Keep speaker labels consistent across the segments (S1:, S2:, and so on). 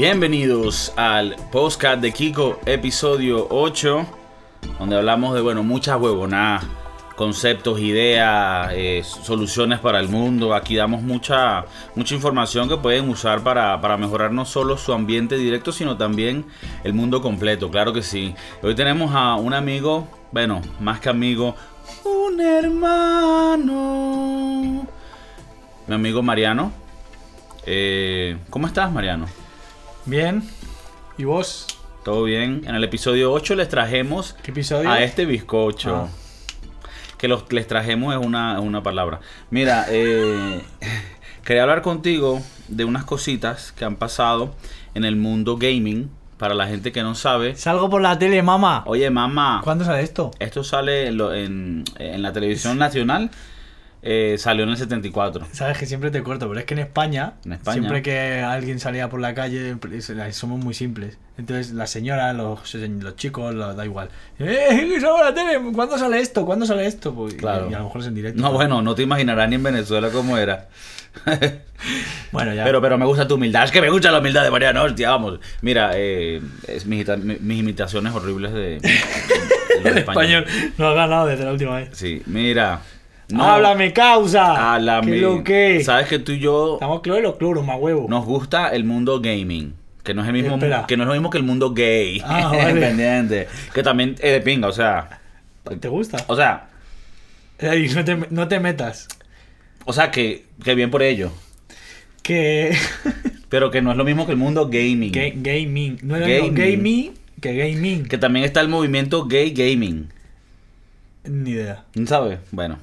S1: Bienvenidos al podcast de Kiko, episodio 8, donde hablamos de, bueno, muchas huevonadas, conceptos, ideas, eh, soluciones para el mundo. Aquí damos mucha, mucha información que pueden usar para, para mejorar no solo su ambiente directo, sino también el mundo completo, claro que sí. Hoy tenemos a un amigo, bueno, más que amigo, un hermano. Mi amigo Mariano. Eh, ¿Cómo estás, Mariano?
S2: Bien. ¿Y vos?
S1: Todo bien. En el episodio 8 les trajemos
S2: ¿Qué episodio?
S1: a este bizcocho.
S2: Ah.
S1: Que los les trajemos es una, es una palabra. Mira, eh, quería hablar contigo de unas cositas que han pasado en el mundo gaming. Para la gente que no sabe.
S2: Salgo por la tele, mamá.
S1: Oye, mamá.
S2: ¿Cuándo sale esto?
S1: Esto sale en, lo- en- en la televisión nacional. Eh, salió en el 74.
S2: Sabes que siempre te corto, pero es que en España,
S1: En España.
S2: siempre que alguien salía por la calle, somos muy simples. Entonces, la señora, los, los chicos, da igual. ¡Eh, la tele! ¿Cuándo sale esto? ¿Cuándo sale esto? Pues,
S1: Claro.
S2: Y, a lo mejor es en directo.
S1: No, bueno, no te imaginarás ni en Venezuela cómo era.
S2: Bueno, ya.
S1: Pero, pero me gusta tu humildad. Es que me gusta la humildad de Mariano, hostia, vamos. Mira, eh, es mis, ita- mi- mis imitaciones horribles de, de los
S2: el
S1: españoles.
S2: español no ha ganado desde la última vez.
S1: Sí, mira. No,
S2: ¡Háblame, causa!
S1: háblame.
S2: ¿Qué lo que?
S1: Sabes que tú y yo
S2: Estamos claros los cloros, más huevo.
S1: nos gusta el mundo gaming. Que no es el mismo,
S2: Espera.
S1: que no es lo mismo que el mundo gay.
S2: Ah, vale.
S1: Pendiente. Que también es de pinga, o sea.
S2: ¿Te gusta?
S1: O sea,
S2: Ey, no, te, no te metas.
S1: o sea que, que bien por ello.
S2: Que.
S1: Pero que no es lo mismo que el mundo gaming.
S2: Ga- gaming. No era
S1: Gaming.
S2: lo gaming que gaming.
S1: Que también está el movimiento gay gaming.
S2: Ni idea.
S1: ¿Sabes? Bueno.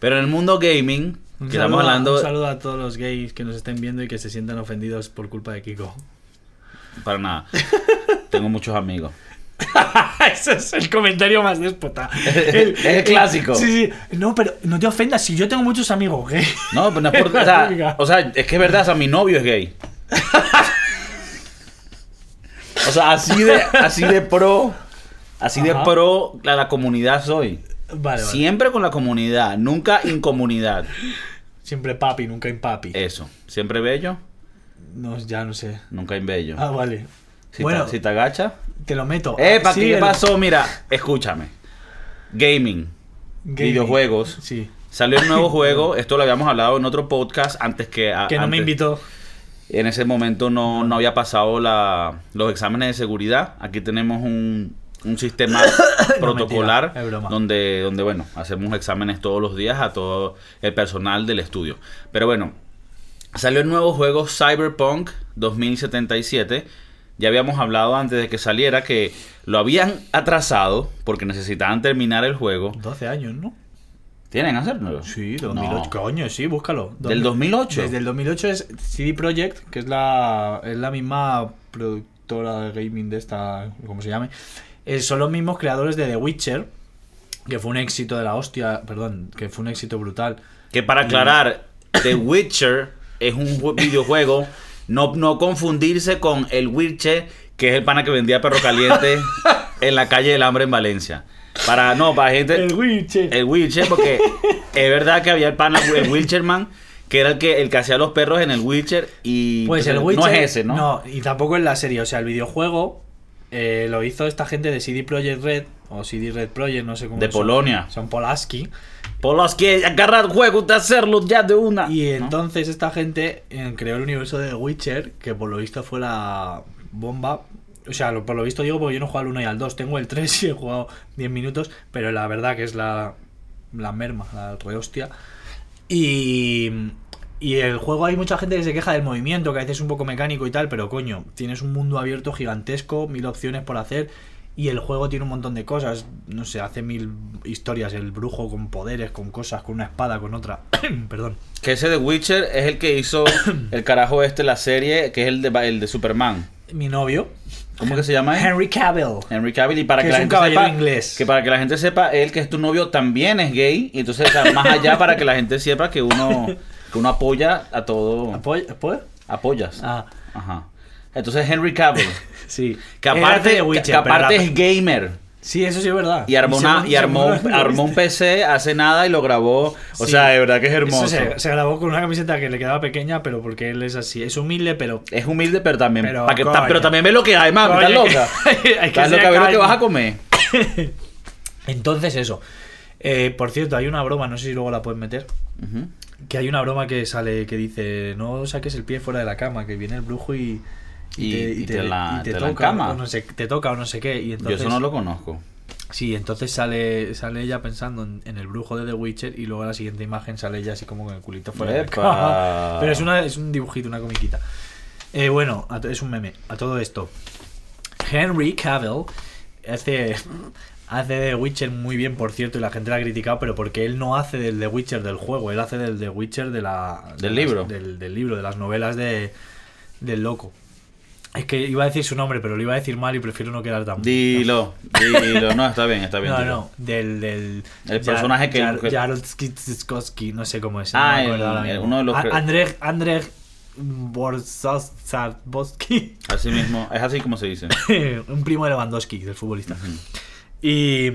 S1: Pero en el mundo gaming,
S2: Un
S1: que
S2: saludo,
S1: estamos hablando.
S2: un saludo a todos los gays que nos estén viendo y que se sientan ofendidos por culpa de Kiko.
S1: Para nada. Tengo muchos amigos.
S2: Ese es el comentario más déspota.
S1: Es el clásico.
S2: Sí, sí. No, pero no te ofendas si yo tengo muchos amigos gays.
S1: No, pero no es por. O sea, o sea, es que es verdad, o sea, mi novio es gay. O sea, así de, así de pro. Así de
S2: Ajá.
S1: pro la, la comunidad soy.
S2: Vale, vale.
S1: Siempre con la comunidad, nunca incomunidad.
S2: Siempre papi, nunca impapi.
S1: Eso. Siempre bello,
S2: No, ya no sé.
S1: nunca imbello.
S2: Ah, vale.
S1: Si,
S2: bueno,
S1: te, si te agacha.
S2: te lo meto.
S1: Epa,
S2: Sí,
S1: ¿qué pasó? Mira, escúchame. Gaming,
S2: gaming.
S1: videojuegos.
S2: Sí.
S1: Salió un nuevo juego, esto lo habíamos hablado en otro podcast antes que... a-
S2: Que no me invitó.
S1: En ese momento no, no había pasado la, los exámenes de seguridad. Aquí tenemos un, un sistema protocolar
S2: mentira,
S1: donde, donde, bueno, hacemos exámenes todos los días a todo el personal del estudio. Pero bueno, salió el nuevo juego Cyberpunk 2077. Ya habíamos hablado antes de que saliera que lo habían atrasado porque necesitaban terminar el juego.
S2: 12 años, ¿no?
S1: ¿Tienen hacerlo?
S2: Sí,
S1: No.
S2: 2008. Coño, sí, búscalo.
S1: ¿Del 2008?
S2: Desde el 2008 es CD Projekt, que es la, es la misma productora de gaming de esta, ¿cómo se llame? Eh, son los mismos creadores de The Witcher, que fue un éxito de la hostia, perdón, que fue un éxito brutal.
S1: Que para aclarar, The Witcher es un ju- videojuego. No, no confundirse con el Witcher, que es el pana que vendía perro caliente en la calle del hambre en Valencia. Para, no, para gente.
S2: El Witcher.
S1: El Witcher, porque es verdad que había el pana, el Witcherman, que era el que, el que hacía los perros en el Witcher. Y
S2: Pues el Witcher.
S1: no es ese, ¿no?
S2: No, y tampoco es la serie. O sea, el videojuego eh, lo hizo esta gente de CD Projekt Red, o CD Red Projekt, no sé cómo
S1: De
S2: son.
S1: Polonia.
S2: Son Polaski.
S1: Que agarrar juegos de hacerlo ya de una.
S2: Y
S1: ¿no?
S2: entonces esta gente eh, creó el universo de The Witcher, que por lo visto fue la bomba. O sea, lo- por lo visto digo porque yo no he jugado al 1 y al 2. Tengo el 3 y he jugado 10 minutos, pero la verdad que es la, la merma, la rehostia. Y, y el juego hay mucha gente que se queja del movimiento, que a veces es un poco mecánico y tal, pero coño, tienes un mundo abierto gigantesco, mil opciones por hacer. Y el juego tiene un montón de cosas. No sé, hace mil historias. El brujo con poderes, con cosas, con una espada, con otra. Perdón.
S1: Que ese de Witcher es el que hizo el carajo este, la serie, que es el de, el de Superman.
S2: Mi novio.
S1: ¿Cómo que se llama? él?
S2: Henry Cavill.
S1: Henry Cavill y para
S2: Que
S1: que,
S2: es
S1: la
S2: un
S1: gente
S2: caballero
S1: sepa
S2: inglés.
S1: que para que la gente sepa él que es tu novio también es gay y entonces o sea, más allá para que la gente sepa que uno uno apoya a todo
S2: ¿Apoy- apoy-
S1: apoyas
S2: Ah,
S1: ajá entonces Henry Cavill
S2: sí.
S1: que aparte
S2: de
S1: que-
S2: Witcher,
S1: que aparte
S2: la-
S1: es gamer
S2: Sí, eso sí es verdad.
S1: Y armó, una- y armó, armó un PC hace nada y lo grabó. O
S2: Sí.
S1: sea, de verdad que es hermoso.
S2: se, se grabó con una camiseta que le quedaba pequeña, pero porque él es así. Es humilde, pero.
S1: Es humilde, pero también.
S2: Pero,
S1: que- ta- pero también ve lo que hay, mami. Estás
S2: que-
S1: loca.
S2: hay que
S1: Estás loca, ve lo que vas a comer.
S2: Entonces, eso. Eh, por cierto, hay una broma, no sé si luego la puedes meter.
S1: Ujú.
S2: Que hay una broma que sale que dice: No saques el pie fuera de la cama, que viene el brujo y.
S1: Y- y te la-
S2: y te
S1: te la
S2: toca, o no sé, te toca o no sé qué. Y
S1: Yo
S2: entonces,
S1: eso no lo conozco.
S2: Sí, entonces sale, sale ella pensando en, en el brujo de The Witcher y luego la siguiente imagen sale ella así como con el culito fuera de la
S1: Epa.
S2: cama. Pero es, una, es un dibujito, una comiquita. Eh, bueno, a es un meme. A todo esto. Henry Cavill hace, hace The Witcher muy bien, por cierto, y la gente la ha criticado, pero porque él no hace del The Witcher del juego, él hace del The Witcher de la, de
S1: Del
S2: las-
S1: libro.
S2: del, del libro, de las novelas de, del loco. Es que iba a decir su nombre, pero lo iba a decir mal y prefiero no quedar tan
S1: Dilo, dilo. No, está bien, está bien.
S2: no,
S1: dilo.
S2: no, del, del
S1: El personaje que-
S2: Jarodsky Tsiskowski, no sé cómo es.
S1: Ah,
S2: no
S1: el- uno de los
S2: A-
S1: que-
S2: Andrzej Andrzej Borzarboski,
S1: Así mismo, es así como se dice.
S2: un primo de Lewandowski, del futbolista. Y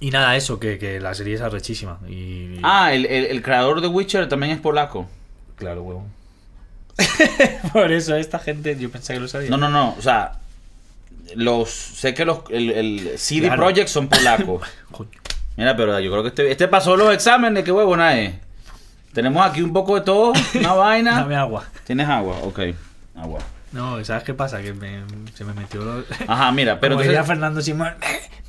S2: y nada, eso que, que la serie es arrechísima y
S1: Ah, el, el, el creador de Witcher también es polaco.
S2: claro, huevo. Por eso esta gente yo pensé que lo sabía.
S1: No, no, no. O sea, los sé que los el, el CD
S2: Claro.
S1: Projekt son polacos. Mira, pero yo creo que este, este pasó los exámenes, qué huevo es. Tenemos aquí un poco de todo, una vaina.
S2: Dame agua.
S1: ¿Tienes agua? Ok, agua.
S2: No, ¿sabes qué pasa? Que me- se me metió lo...
S1: Ajá, mira, pero
S2: Como
S1: entonces-
S2: diría Fernando Simón,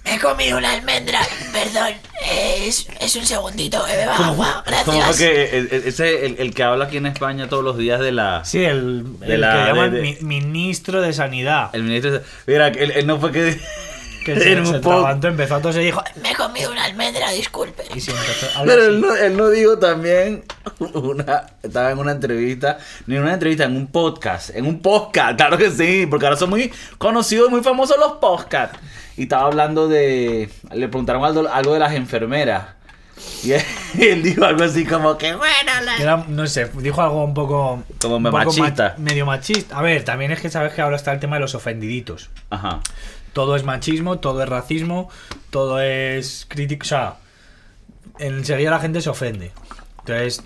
S3: Me he comido una almendra, perdón. Es, es un segundito que beba agua,
S1: como
S3: gracias.
S1: que el- el- ese el, el que habla aquí en España todos los días de la
S2: Sí, el,
S1: De
S2: el
S1: la-
S2: que llaman
S1: de- de-
S2: mi- ministro de Sanidad.
S1: el ministro de- mira él, él no fue que
S2: que se,
S1: en un
S2: se levantó, empezó a toser y dijo...
S3: Me he comido una almendra, disculpe.
S2: Y sí, empezó a hablar
S1: Pero él no, él no dijo también una, estaba en una entrevista, ni en una entrevista, en un podcast, en un podcast, claro que sí, porque ahora son muy conocidos, muy famosos los podcasts. Y estaba hablando de, le preguntaron algo, algo de las enfermeras. Y él, dijo algo así como que, bueno, la...
S2: Que era, no sé, dijo algo un poco...
S1: Como
S2: un poco
S1: machista.
S2: ma- medio machista. A ver, también es que sabes que ahora está el tema de los ofendiditos.
S1: Ajá.
S2: Todo es machismo, todo es racismo, todo es crítico. O sea, enseguida la gente se ofende. Entonces,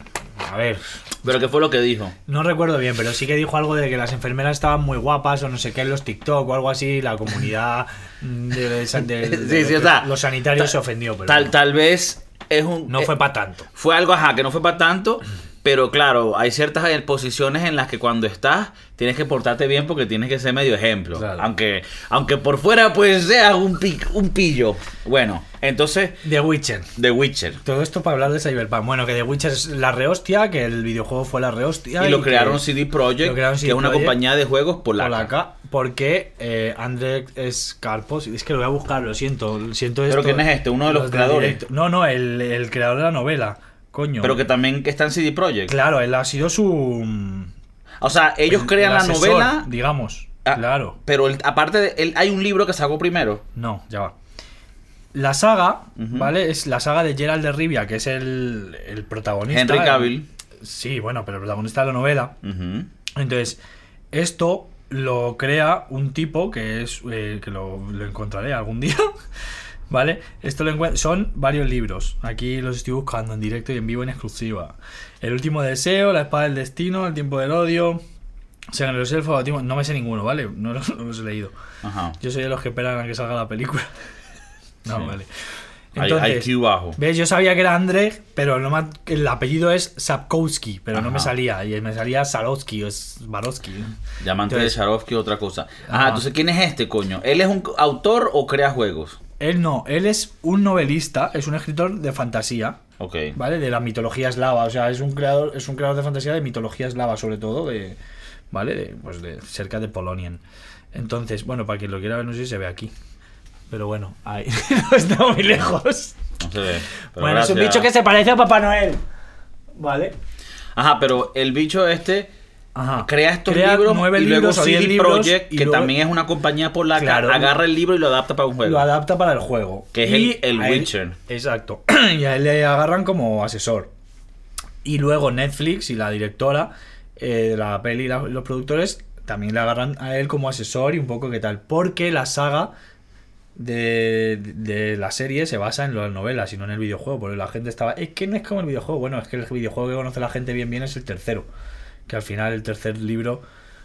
S2: a ver,
S1: Pero ¿qué fue lo que dijo?
S2: no recuerdo bien, pero sí que dijo algo de que las enfermeras estaban muy guapas o no sé qué en los TikTok o algo así. La comunidad de, de- de- de-
S1: Sí, sí, o sea,
S2: los sanitarios
S1: ta-
S2: se ofendió, pero
S1: Tal, tal vez es un...
S2: no
S1: eh,
S2: fue para tanto.
S1: Fue algo, ajá, que no fue para tanto, pero claro, hay ciertas posiciones en las que cuando estás tienes que portarte bien porque tienes que ser medio ejemplo.
S2: Claro.
S1: Aunque, aunque por fuera pues seas un, pi- un pillo. Bueno, entonces,
S2: The Witcher.
S1: The Witcher.
S2: Todo esto para hablar de Cyberpunk. Bueno, que The Witcher es la rehostia, que el videojuego fue la rehostia.
S1: Y lo
S2: que-
S1: crearon CD
S2: lo crearon
S1: que es una compañía de juegos polaca.
S2: polaca, porque eh, Skarpos, es que lo voy a buscar, lo siento, siento
S1: ¿Pero
S2: esto.
S1: quién es este? ¿Uno de los creadores?
S2: No, no, el, el creador de la novela, coño.
S1: Pero que también está en CD Projekt.
S2: Claro, él ha sido su...
S1: O sea, ellos
S2: el-
S1: crean
S2: el
S1: la novela,
S2: Digamos,
S1: ah,
S2: claro.
S1: pero aparte de hay un libro que sacó primero.
S2: No, ya va. La saga. ¿vale? Es la saga de Gerald de Rivia, que es el, el protagonista.
S1: Henry Cavill.
S2: Sí, bueno, pero el protagonista de la novela. Entonces, esto lo crea un tipo que es eh, que lo, lo encontraré algún día. ¿Vale? Esto lo son varios libros. Aquí los estoy buscando en directo y en vivo en exclusiva. El último deseo, La espada del destino, El tiempo del odio, de los elfos, Bautismo- no me sé ninguno, ¿vale? No los, no los he leído.
S1: Ajá.
S2: Yo soy de los que esperan a que salga la película. no,
S1: Sí.
S2: vale.
S1: Hay
S2: Entonces,
S1: IQ bajo.
S2: ¿Ves? Yo sabía que era Andrzej, pero no me- el apellido es Sapkowski, pero no me salía. Y me salía Sarowski o Swarovski. Entonces-
S1: de Sharovsky, otra cosa. Ajá,
S2: Ajá.
S1: entonces, ¿quién es este, coño? ¿Él es un autor o crea juegos?
S2: Él no, él es un novelista, es un escritor de fantasía,
S1: Ok.
S2: ¿vale? De la mitología eslava, o sea, es un creador, es un creador de fantasía de mitología eslava, sobre todo, de, ¿vale? De, pues de cerca de Polonian. Entonces, bueno, para quien lo quiera ver, no sé si se ve aquí. Pero bueno, ahí no está muy lejos.
S1: No se ve. pero
S2: bueno, es un bicho que se parece a Papá Noel. ¿Vale?
S1: Ajá, pero el bicho este
S2: Ajá.
S1: crea estos
S2: Crea
S1: libros
S2: nueve
S1: y luego
S2: libros o diez
S1: CD
S2: libros
S1: Projekt, que
S2: luego
S1: también es una compañía polaca,
S2: Claro.
S1: agarra el libro y lo adapta para un juego.
S2: Lo adapta para el juego.
S1: Que es
S2: Y
S1: el- el
S2: él-
S1: Witcher.
S2: exacto. y a él le agarran como asesor. Y luego Netflix y la directora eh, de la peli y los productores también le agarran a él como asesor y un poco qué tal. Porque la saga de, de la serie se basa en las novelas y no en el videojuego, porque la gente estaba, es que no es como el videojuego, bueno, es que el videojuego que conoce la gente bien bien es el tercero, que al final el tercer libro,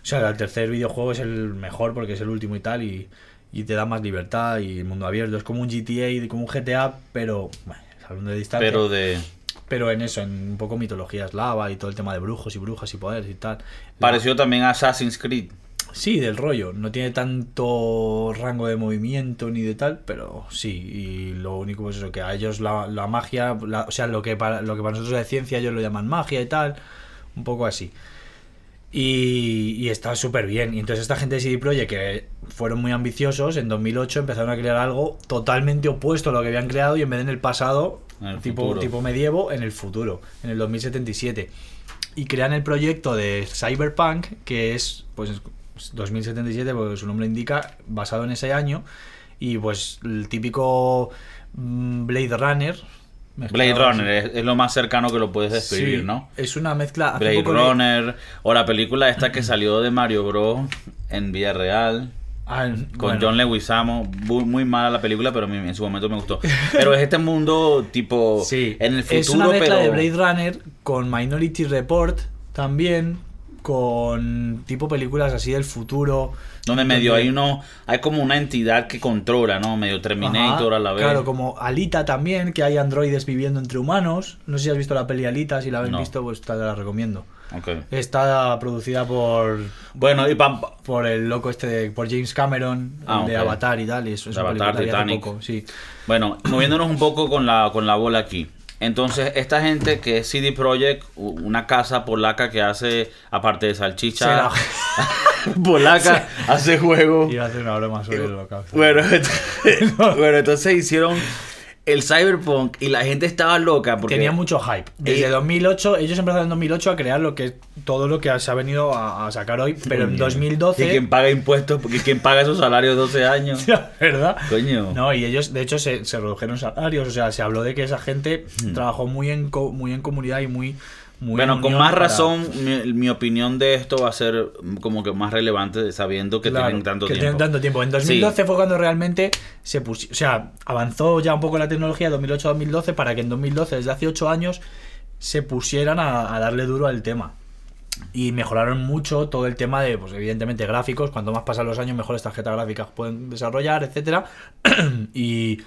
S2: o sea, el tercer videojuego es el mejor porque es el último y tal, y, y te da más libertad y mundo abierto, es como un GTA, y como un GTA, pero, bueno, hablando de distancia,
S1: Pero de.
S2: pero en eso, en un poco mitología eslava y todo el tema de brujos y brujas y poderes y tal.
S1: Pareció también a Assassin's Creed.
S2: Sí, del rollo. No tiene tanto rango de movimiento ni de tal, pero sí. Y lo único pues eso, que a ellos la, la magia, la- o sea, lo que, para, lo que para nosotros es ciencia, ellos lo llaman magia y tal. Un poco así. Y, y está súper bien. Y entonces esta gente de CD Projekt, que fueron muy ambiciosos, en 2008 empezaron a crear algo totalmente opuesto a lo que habían creado y en vez de en el pasado,
S1: En el
S2: tipo,
S1: futuro.
S2: tipo medievo, en el futuro, en el 2077. Y crean el proyecto de Cyberpunk, que es, pues, 2077, porque su nombre indica, basado en ese año. Y pues el típico mm, Blade Runner.
S1: Blade Runner es, es lo más cercano que lo puedes describir,
S2: Sí,
S1: ¿no?
S2: Es una mezcla.
S1: Blade Runner. O la película esta que salió de Mario Bros. en vida real.
S2: Ah,
S1: Con
S2: bueno.
S1: John Leguizamo, muy, muy mala la película, pero en su momento me gustó. Pero es este mundo tipo
S2: Sí,
S1: en el futuro,
S2: es una mezcla
S1: pero
S2: de Blade Runner con Minority Report también, con tipo películas así del futuro.
S1: Donde medio hay uno, hay como una entidad que controla, ¿no? Medio Terminator
S2: Ajá,
S1: a la vez.
S2: Claro, como Alita también, que hay androides viviendo entre humanos. No sé si has visto la peli Alita, si la habéis
S1: No.
S2: visto, pues te la recomiendo. Está producida por
S1: Bueno, y pam,
S2: por el loco este de, por James Cameron
S1: Ah,
S2: de. Avatar y tal, y eso es
S1: De Avatar, Titanic.
S2: poco, sí.
S1: Bueno, moviéndonos un poco con la, con la bola aquí. Entonces, esta gente que es CD Projekt, una casa polaca que hace, aparte de salchicha polaca, hace juegos.
S2: Iba a hacer una broma sobre el holocausto.
S1: Bueno, entonces, bueno, entonces hicieron el Cyberpunk y la gente estaba loca porque
S2: Tenía mucho hype. Desde
S1: Eh,
S2: 2008, ellos empezaron en 2008 a crear lo que todo lo que se ha venido a, a sacar hoy, pero en 2012
S1: Y quien paga impuestos, porque quien paga esos salarios de 12 años.
S2: ¿verdad?
S1: Coño.
S2: No, y ellos, de hecho, se, se redujeron salarios. O sea, se habló de que esa gente trabajó muy en, co- muy en comunidad y muy. Muy
S1: bueno,
S2: en
S1: con más
S2: para-
S1: razón, mi, mi opinión de esto va a ser como que más relevante sabiendo que
S2: Claro,
S1: tienen tanto
S2: que
S1: tiempo.
S2: tienen tanto tiempo. En 2012 fue cuando realmente se puso. O sea, avanzó ya un poco la tecnología 2008-2012 para que en 2012, desde hace 8 años, se pusieran a, a darle duro al tema. Y mejoraron mucho todo el tema de, pues evidentemente, gráficos. Cuanto más pasan los años, mejores tarjetas gráficas pueden desarrollar, etcétera. y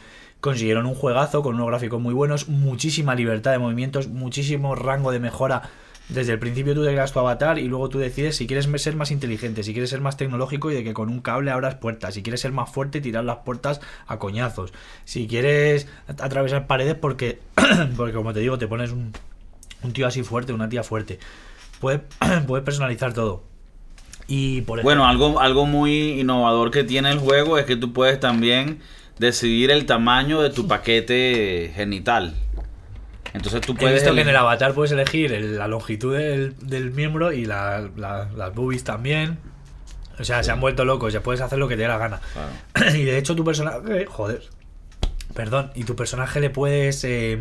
S2: consiguieron un juegazo con unos gráficos muy buenos, muchísima libertad de movimientos, muchísimo rango de mejora. Desde el principio tú te creas tu avatar y luego tú decides si quieres ser más inteligente, si quieres ser más tecnológico y de que con un cable abras puertas, si quieres ser más fuerte y tirar las puertas a coñazos, si quieres at- atravesar paredes porque, porque como te digo, te pones un, un tío así fuerte, una tía fuerte. Puedes, puedes personalizar todo. Y por ejemplo,
S1: Bueno, algo, algo muy innovador que tiene el juego es que tú puedes también decidir el tamaño de tu paquete genital. Entonces tú
S2: He
S1: puedes...
S2: visto que en
S1: elegir-
S2: el avatar puedes elegir el- la longitud del, del miembro y la- la- las boobies también. O sea, se han vuelto locos, ya puedes hacer lo que te dé la gana.
S1: Claro.
S2: Y de hecho tu personaje, joder, perdón, y tu personaje le puedes eh,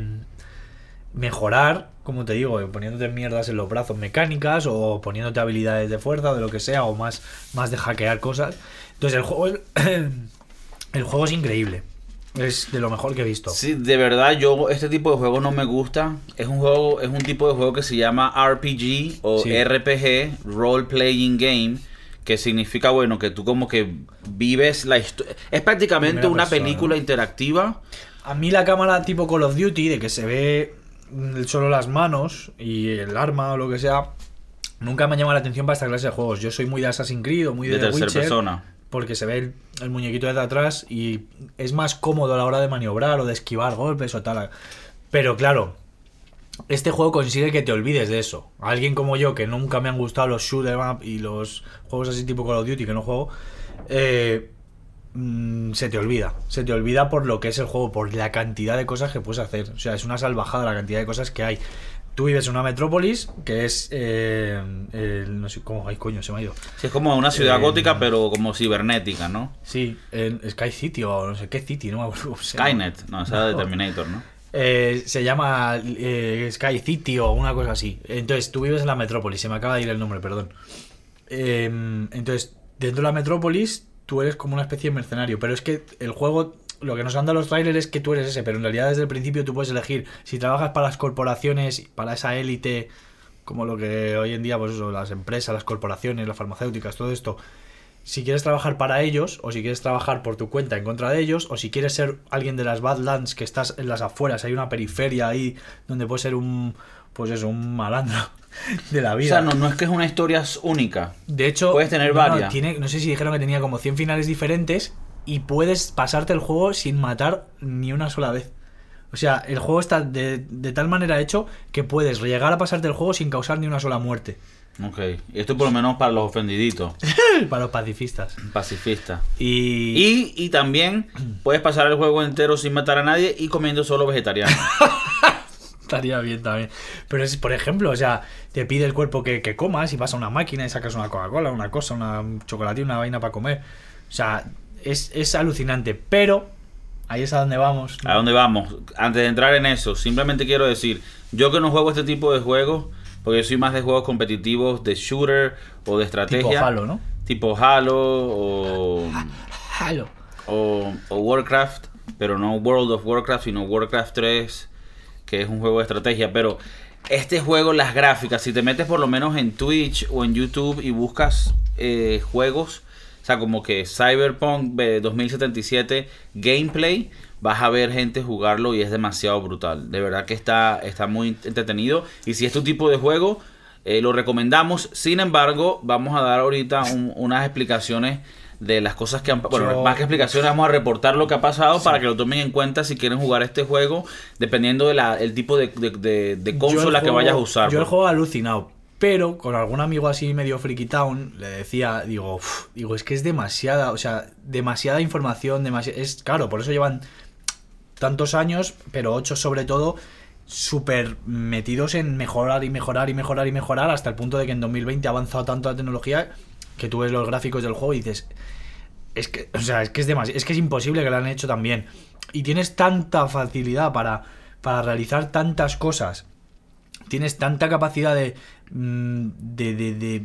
S2: mejorar, como te digo, poniéndote mierdas en los brazos mecánicas o poniéndote habilidades de fuerza o de lo que sea o más, más de hackear cosas. Entonces el juego es, el juego es increíble. Es de lo mejor que he visto.
S1: Sí, de verdad, yo este tipo de juego no me gusta. Es un juego, es un tipo de juego que se llama RPG o
S2: Sí.
S1: RPG, Role Playing Game, que significa, bueno, que tú como que vives la historia. Es prácticamente
S2: Primera
S1: una
S2: persona.
S1: película interactiva.
S2: A mí la cámara tipo Call of Duty, de que se ve solo las manos y el arma o lo que sea, nunca me ha llamado la atención para esta clase de juegos. Yo soy muy de Assassin's Creed o muy de,
S1: De
S2: The
S1: tercera
S2: Witcher,
S1: persona.
S2: Porque se ve el, muñequito desde atrás y es más cómodo a la hora de maniobrar o de esquivar golpes o tal. Pero claro, este juego consigue que te olvides de eso. Alguien como yo, que nunca me han gustado los shoot 'em up y los juegos así tipo Call of Duty que no juego, eh, mm, se te olvida. Se te olvida por lo que es el juego, por la cantidad de cosas que puedes hacer. O sea, es una salvajada la cantidad de cosas que hay. Tú vives en una metrópolis que es. eh, el- no sé cómo. Ay, coño, se me ha ido.
S1: Sí, es como una ciudad
S2: Eh,
S1: gótica, pero como cibernética, ¿no?
S2: Sí, en Sky City o no sé qué City, no me acuerdo.
S1: Skynet, no, esa era de Terminator, ¿no?
S2: Eh, se llama eh, Sky City o una cosa así. Entonces, tú vives en la metrópolis, se me acaba de ir el nombre, perdón. Eh, entonces, dentro de la metrópolis tú eres como una especie de mercenario. Pero es que el juego, lo que nos han dado los trailers es que tú eres ese, pero en realidad desde el principio tú puedes elegir si trabajas para las corporaciones, para esa élite, como lo que hoy en día, pues eso, las empresas, las corporaciones, las farmacéuticas, todo esto. Si quieres trabajar para ellos, o si quieres trabajar por tu cuenta en contra de ellos, o si quieres ser alguien de las Badlands que estás en las afueras, hay una periferia ahí donde puedes ser un, pues eso, un malandro de la
S1: O
S2: vida.
S1: sea, no, no es que es una historia única.
S2: De hecho,
S1: Puedes tener
S2: no,
S1: varias.
S2: tiene, no sé si dijeron que tenía como 100 finales diferentes y puedes pasarte el juego sin matar ni una sola vez. O sea, el juego está de, de tal manera hecho que puedes llegar a pasarte el juego sin causar ni una sola muerte.
S1: Ok. Y esto por lo menos para los ofendiditos,
S2: Para los pacifistas.
S1: pacifistas.
S2: Y,
S1: Y, y también puedes pasar el juego entero sin matar a nadie y comiendo solo vegetariano.
S2: estaría bien también. Pero es, por ejemplo, o sea, te pide el cuerpo que, que comas y vas a una máquina y sacas una Coca-Cola, una cosa, una chocolatina, una vaina para comer. O sea, es, es alucinante. Pero ahí es a donde vamos.
S1: ¿A dónde vamos? Antes de entrar en eso, simplemente quiero decir, yo que no juego este tipo de juegos, porque soy más de juegos competitivos, de shooter o de estrategia.
S2: Tipo Halo, ¿no?
S1: Tipo Halo o,
S2: Halo.
S1: o, o Warcraft, pero no World of Warcraft, sino Warcraft 3, que es un juego de estrategia. Pero este juego, las gráficas, si te metes por lo menos en Twitch o en YouTube y buscas eh, juegos, sea, como que Cyberpunk eh, 2077 gameplay, vas a ver gente jugarlo y es demasiado brutal. De verdad que está, está muy entretenido. Y si es tu tipo de juego, eh, lo recomendamos. Sin embargo, vamos a dar ahorita un- unas explicaciones de las cosas que han bueno
S2: Yo-
S1: más que explicaciones vamos a reportar lo que ha pasado para que lo tomen en cuenta si quieren jugar este juego dependiendo del tipo de, de- de- de consola que vayas a usar
S2: Yo el
S1: bro.
S2: juego alucinado. Pero con algún amigo así medio friki town le decía, digo, digo, es que es demasiada, o sea, demasiada información, demasiada, es claro, por eso llevan tantos años, pero ocho sobre todo, súper metidos en mejorar y mejorar y mejorar y mejorar hasta el punto de que en 2020 ha avanzado tanto la tecnología que tú ves los gráficos del juego y dices, es que, o sea, es que es demasiado, es que es imposible que lo han hecho tan bien. Y tienes tanta facilidad para, para realizar tantas cosas. Tienes tanta capacidad de, mm, de, de, de,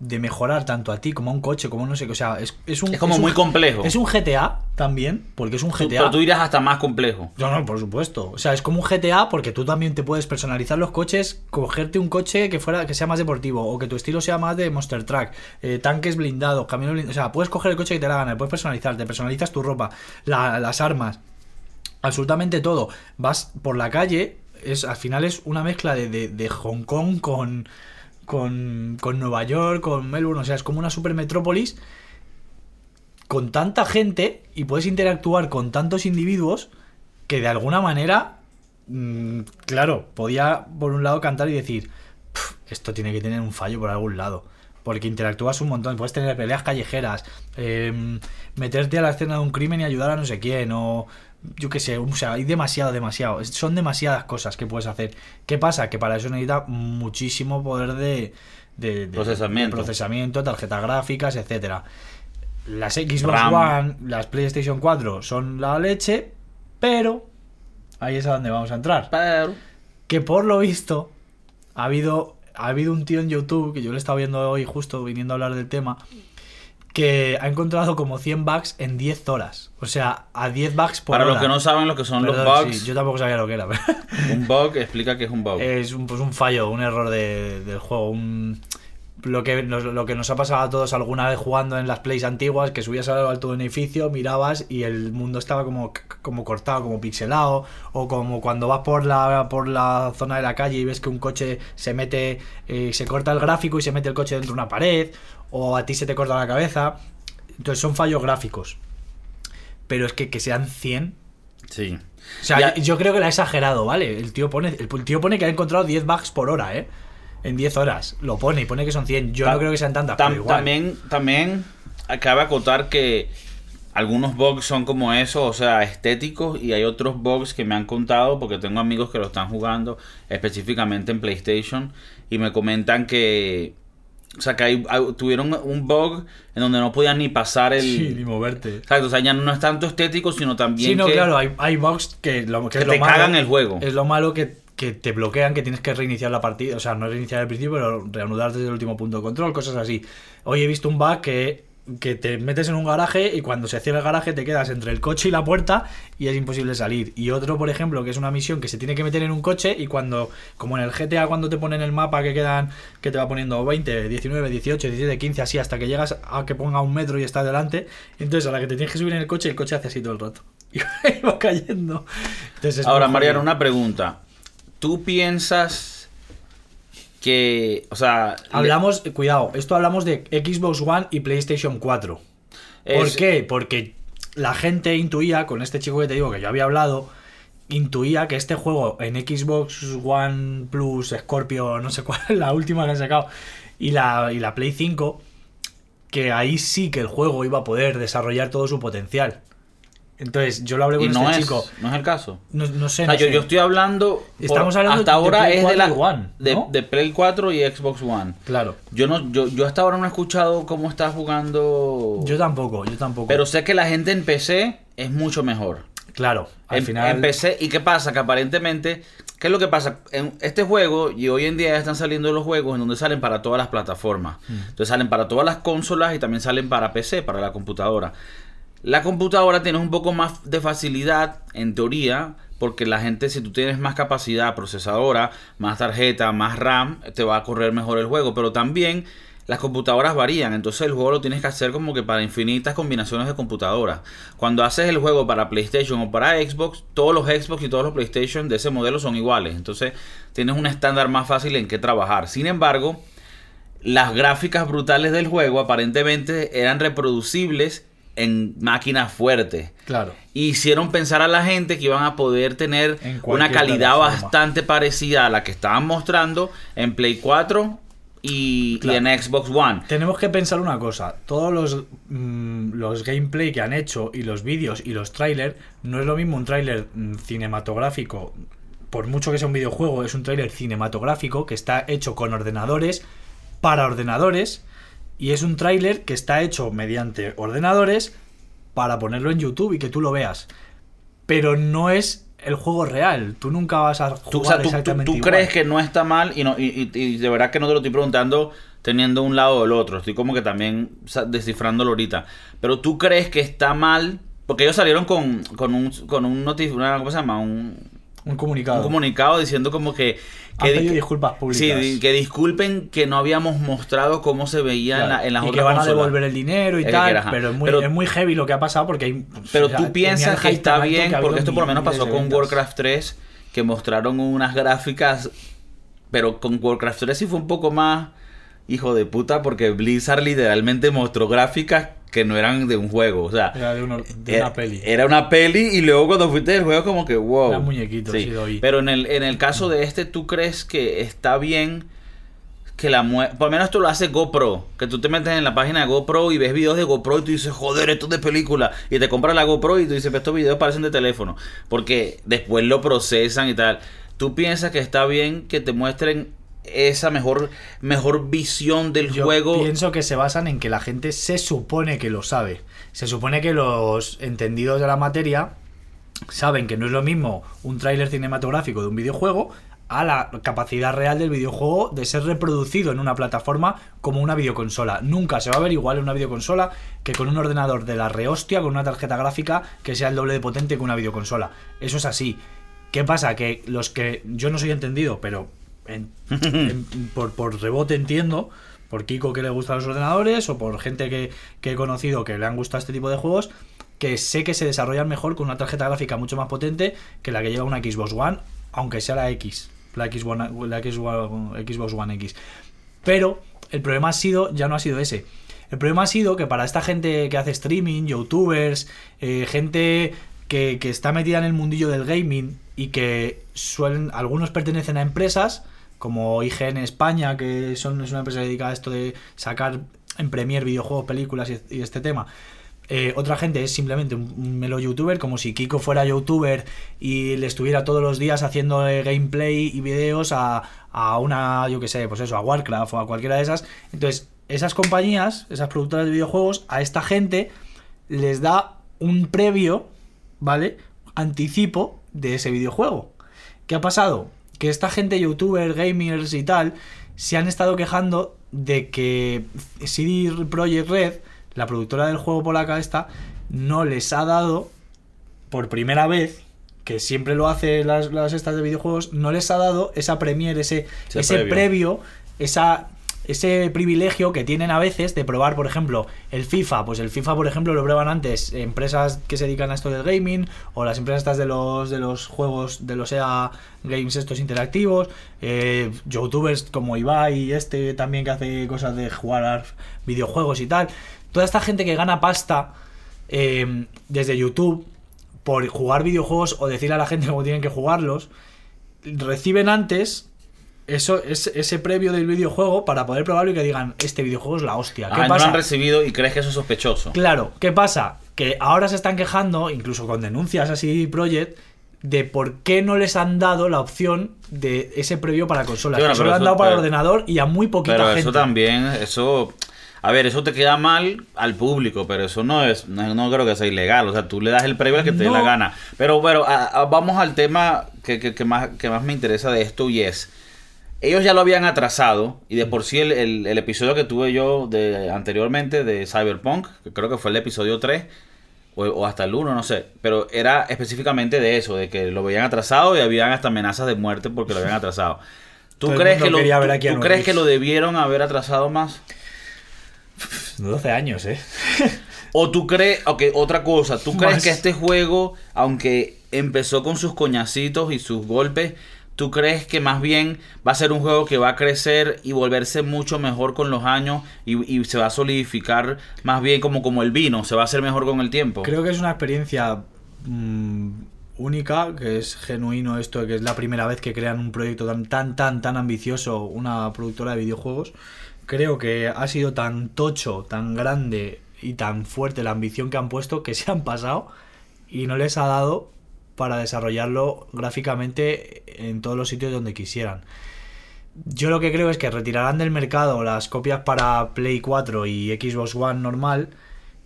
S2: de mejorar tanto a ti como a un coche, como no sé qué. O sea, es, es un.
S1: Es como muy complejo.
S2: Es un GTA también, porque es un
S1: Tú-
S2: GTA.
S1: pero tú irás hasta más complejo
S2: No, no, por supuesto. O sea, es como un GTA porque tú también te puedes personalizar los coches, cogerte un coche que fuera que sea más deportivo o que tu estilo sea más de Monster Truck, eh, tanques blindados, camiones blindados. O sea, puedes coger el coche que te la gana, puedes personalizar, te personalizas tu ropa, la- las armas, absolutamente todo. Vas por la calle, es al final es una mezcla de, de- Hong Kong con, con, con Nueva York, con Melbourne. O sea, es como una super metrópolis con tanta gente y puedes interactuar con tantos individuos que de alguna manera, mm, claro, podía por un lado cantar y decir, "Pf, esto tiene que tener un fallo por algún lado. Porque interactúas un montón, puedes tener peleas callejeras, em, meterte a la escena de un crimen y ayudar a no sé quién, o yo qué sé, o sea, hay demasiado, demasiado. Son demasiadas cosas que puedes hacer. ¿Qué pasa? Que para eso necesita muchísimo poder de, de- de-
S1: Procesamiento.
S2: de procesamiento, tarjetas gráficas, etcétera. Las Xbox
S1: RAM.
S2: One, las PlayStation 4 son la leche, pero ahí es a donde vamos a entrar.
S1: pero
S2: Que por lo visto ha habido, ha habido un tío en YouTube, que yo lo he estado viendo hoy justo viniendo a hablar del tema, que ha encontrado como 100 bugs en 10 horas. O sea, a 10 bugs por
S1: para
S2: hora.
S1: los que no saben lo que son
S2: Perdón,
S1: los bugs
S2: sí, yo tampoco sabía lo que era. pero-
S1: un bug explica que es un bug
S2: es un, pues un fallo, un error de- del juego. Un, lo, que nos, lo que nos ha pasado a todos alguna vez jugando en las plays antiguas, que subías a lo alto de un edificio, mirabas y el mundo estaba como, como cortado, como pixelado. O como cuando vas por la, por la zona de la calle y ves que un coche se mete, eh, se corta el gráfico y se mete el coche dentro de una pared. O a ti se te corta la cabeza. Entonces son fallos gráficos. Pero es que que sean 100
S1: sí
S2: o sea,
S1: Ya-
S2: yo, creo que la ha exagerado, ¿vale? El tío pone, el tío pone que ha encontrado 10 bugs por hora, ¿eh? En 10 horas. Lo pone y pone que son 100. Yo
S1: Ta-
S2: no creo que sean tantas,
S1: tam-
S2: pero igual.
S1: también también acaba de acotar que algunos bugs son como eso, o sea, estéticos y hay otros bugs que me han contado porque tengo amigos que lo están jugando específicamente en PlayStation y me comentan que o sea, que hay- tuvieron un bug en donde no podían ni pasar el
S2: Sí, ni moverte.
S1: Exacto, o sea, ya no es tanto estético, sino también
S2: Sí, no,
S1: que,
S2: claro, hay, hay bugs que, lo, que
S1: que
S2: es lo
S1: te
S2: malo,
S1: cagan el juego.
S2: Es lo malo que, que te bloquean, que tienes que reiniciar la partida. O sea, no reiniciar al principio, pero reanudar desde el último punto de control, cosas así. Hoy he visto un bug que que te metes en un garaje y cuando se cierra el garaje te quedas entre el coche y la puerta y es imposible salir. Y otro, por ejemplo, que es una misión que se tiene que meter en un coche y cuando, como en el GTA, cuando te ponen el mapa que quedan, que te va poniendo 20, 19, 18, 17, 15, así hasta que llegas a que ponga un metro y estás delante. Entonces, a la que te tienes que subir en el coche, el coche hace así todo el rato. Y va cayendo. Entonces,
S1: Ahora, Mariano, una pregunta. ¿Tú piensas que, o sea,
S2: Hablamos, cuidado, esto hablamos de Xbox One y PlayStation 4. ¿Por qué? Porque la gente intuía, con este chico que te digo que yo había hablado, intuía que este juego en Xbox One Plus, Scorpio, no sé cuál, la última que han sacado, y la, y la Play 5, que ahí sí que el juego iba a poder desarrollar todo su potencial. Entonces, yo lo hablé
S1: y
S2: con
S1: no
S2: este
S1: es,
S2: chico.
S1: no es el caso?
S2: No, no sé,
S1: O sea,
S2: no
S1: yo,
S2: sé.
S1: yo estoy hablando.
S2: Estamos hablando
S1: hasta
S2: de
S1: ahora
S2: Play
S1: es de
S2: 4
S1: la
S2: y One,
S1: de,
S2: ¿no?
S1: de Play 4 y Xbox One.
S2: Claro.
S1: Yo no, yo, yo hasta ahora no he escuchado cómo está jugando.
S2: Yo tampoco, yo tampoco.
S1: pero sé que la gente en PC es mucho mejor.
S2: claro, al
S1: en,
S2: final.
S1: en PC, ¿y qué pasa? Que aparentemente, ¿qué es lo que pasa? En este juego, y hoy en día ya están saliendo los juegos en donde salen para todas las plataformas.
S2: Mm.
S1: Entonces salen para todas las consolas y también salen para PC, para la computadora. La computadora tiene un poco más de facilidad, en teoría, porque la gente, si tú tienes más capacidad procesadora, más tarjeta, más RAM, te va a correr mejor el juego. Pero también las computadoras varían, entonces el juego lo tienes que hacer como que para infinitas combinaciones de computadoras. Cuando haces el juego para PlayStation o para Xbox, todos los Xbox y todos los PlayStation de ese modelo son iguales. Entonces tienes un estándar más fácil en que trabajar. Sin embargo, las gráficas brutales del juego aparentemente eran reproducibles en máquinas fuertes.
S2: Claro.
S1: Hicieron pensar a la gente que iban a poder tener
S2: En
S1: una calidad bastante parecida a la que estaban mostrando en Play 4 y, y en Xbox One.
S2: Tenemos que pensar una cosa, todos los, mm, los gameplay que han hecho y los vídeos y los trailers, no es lo mismo un tráiler mm, cinematográfico, por mucho que sea un videojuego, es un tráiler cinematográfico que está hecho con ordenadores, para ordenadores, y es un tráiler que está hecho mediante ordenadores para ponerlo en YouTube y que tú lo veas. Pero no es el juego real, tú nunca vas a jugar
S1: Tú, o sea, tú- tú-
S2: exactamente
S1: tú
S2: igual.
S1: crees que no está mal y, no, y, y- y de verdad que no te lo estoy preguntando teniendo un lado o el otro. Estoy como que también descifrándolo ahorita. Pero tú crees que está mal. Porque ellos salieron con, con un, con un notif- una- ¿cómo se llama? Un,
S2: un comunicado.
S1: un comunicado diciendo como que... Que di-
S2: disculpas públicas.
S1: Sí, que disculpen que no habíamos mostrado cómo se veía en, la- en las
S2: y
S1: otras
S2: que van a
S1: consolas.
S2: devolver el dinero y tal,
S1: era,
S2: pero, es muy,
S1: Pero-
S2: es muy heavy lo que ha pasado porque hay...
S1: Pero
S2: o sea,
S1: tú piensas que está bien,
S2: que
S1: porque esto por lo menos pasó con. Warcraft 3, que mostraron unas gráficas, pero con Warcraft 3 sí fue un poco más hijo de puta, porque Blizzard literalmente mostró gráficas que no eran de un juego, o sea,
S2: Era de, uno- de
S1: era,
S2: una peli.
S1: era una peli y luego cuando fuiste del juego como que wow.
S2: Eran muñequitos, sí.
S1: Pero en el, en el caso de este, ¿tú crees que está bien que la mue Por lo menos esto lo hace GoPro. Que tú te metes en la página de GoPro y ves videos de GoPro y tú dices, joder, esto es de película. Y te compras la GoPro y tú dices, "Pero estos videos parecen de teléfono. Porque después lo procesan y tal. ¿Tú piensas que está bien que te muestren esa mejor, mejor visión del
S2: Yo
S1: juego?
S2: pienso que se basan en que la gente se supone que lo sabe. Se supone que los entendidos de la materia saben que no es lo mismo un tráiler cinematográfico de un videojuego a la capacidad real del videojuego de ser reproducido en una plataforma como una videoconsola. Nunca se va a ver igual en una videoconsola que con un ordenador de la rehostia, con una tarjeta gráfica que sea el doble de potente que una videoconsola. Eso es así. ¿Qué pasa? Que los que yo no soy entendido, pero en- en- por, por rebote entiendo, por Kiko que le gustan los ordenadores o por gente que, que he conocido que le han gustado este tipo de juegos, que sé que se desarrollan mejor con una tarjeta gráfica mucho más potente que la que lleva una Xbox One, aunque sea la X, la Xbox, One- la Xbox, Xbox One X. Pero el problema ha sido, ya no ha sido ese. El problema ha sido que para esta gente que hace streaming, youtubers, eh, gente que, que está metida en el mundillo del gaming y que suelen, algunos pertenecen a empresas como IGN España, que son, es una empresa dedicada a esto de sacar en Premiere videojuegos, películas y, y este tema. Eh, otra gente es simplemente un, un melo youtuber, como si Kiko fuera youtuber y le estuviera todos los días haciendo eh, gameplay y videos a, a una, yo que sé, pues eso, a Warcraft o a cualquiera de esas. Entonces, esas compañías, esas productoras de videojuegos, a esta gente les da un previo, ¿vale? Anticipo de ese videojuego. ¿Qué ha pasado? Que esta gente, youtuber, gamers y tal, se han estado quejando de que CD Projekt Red la productora del juego polaca esta no les ha dado, por primera vez, que siempre lo hace las, las estas de videojuegos, no les ha dado esa premier, ese,
S1: Ese
S2: ese
S1: previo.
S2: previo, esa, ese privilegio que tienen a veces de probar, por ejemplo, el FIFA. Pues el FIFA, por ejemplo, lo prueban antes empresas que se dedican a esto del gaming o las empresas estas de los, de los juegos, de los EA Games estos interactivos, eh, youtubers como Ibai este también que hace cosas de jugar videojuegos y tal. Toda esta gente que gana pasta eh, desde YouTube por jugar videojuegos o decirle a la gente cómo tienen que jugarlos, reciben antes eso, ese, ese previo del videojuego para poder probarlo y que digan, este videojuego es la hostia. ¿Qué
S1: Ah, no
S2: pasa?
S1: lo han recibido y crees que eso es sospechoso.
S2: Claro, ¿qué pasa? Que ahora se están quejando, incluso con denuncias así Project, de por qué no les han dado la opción de ese previo para consolas.
S1: Sí, bueno,
S2: lo han
S1: eso-
S2: dado para
S1: pero-
S2: ordenador y a muy poquita
S1: Pero
S2: gente.
S1: eso también, eso... A ver, eso te queda mal al público, pero eso no es, no, no creo que sea ilegal. O sea, tú le das el previo al que te dé
S2: No.
S1: la gana. Pero bueno, a- a- vamos al tema que, que- que más, que más me interesa de esto y es, ellos ya lo habían atrasado y de por sí el, el- el episodio que tuve yo de anteriormente de Cyberpunk, que creo que fue el episodio 3 o, o hasta el 1, no sé, pero era específicamente de eso, de que lo veían atrasado y habían hasta amenazas de muerte porque lo habían atrasado. ¿Tú,
S2: Todo
S1: crees que, lo, tú- tú crees que lo debieron haber atrasado más?
S2: 12 años, ¿eh?
S1: ¿O tú crees, ok, otra cosa, tú crees
S2: Más.
S1: que este juego, aunque empezó con sus coñacitos y sus golpes, tú crees que más bien va a ser un juego que va a crecer y volverse mucho mejor con los años y, se va a solidificar más bien como, como el vino, se va a hacer mejor con el tiempo?
S2: Creo que es una experiencia mm, única, que es genuino esto, que es la primera vez que crean un proyecto tan, tan, tan, tan ambicioso, una productora de videojuegos. Creo que ha sido tan tocho, tan grande y tan fuerte la ambición que han puesto que se han pasado y no les ha dado para desarrollarlo gráficamente en todos los sitios donde quisieran. Yo lo que creo es que retirarán del mercado las copias para Play 4 y Xbox One normal,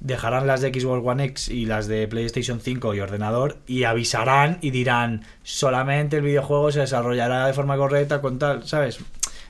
S2: dejarán las de Xbox One X y las de PlayStation 5 y ordenador y avisarán y dirán solamente el videojuego se desarrollará de forma correcta con tal, ¿sabes?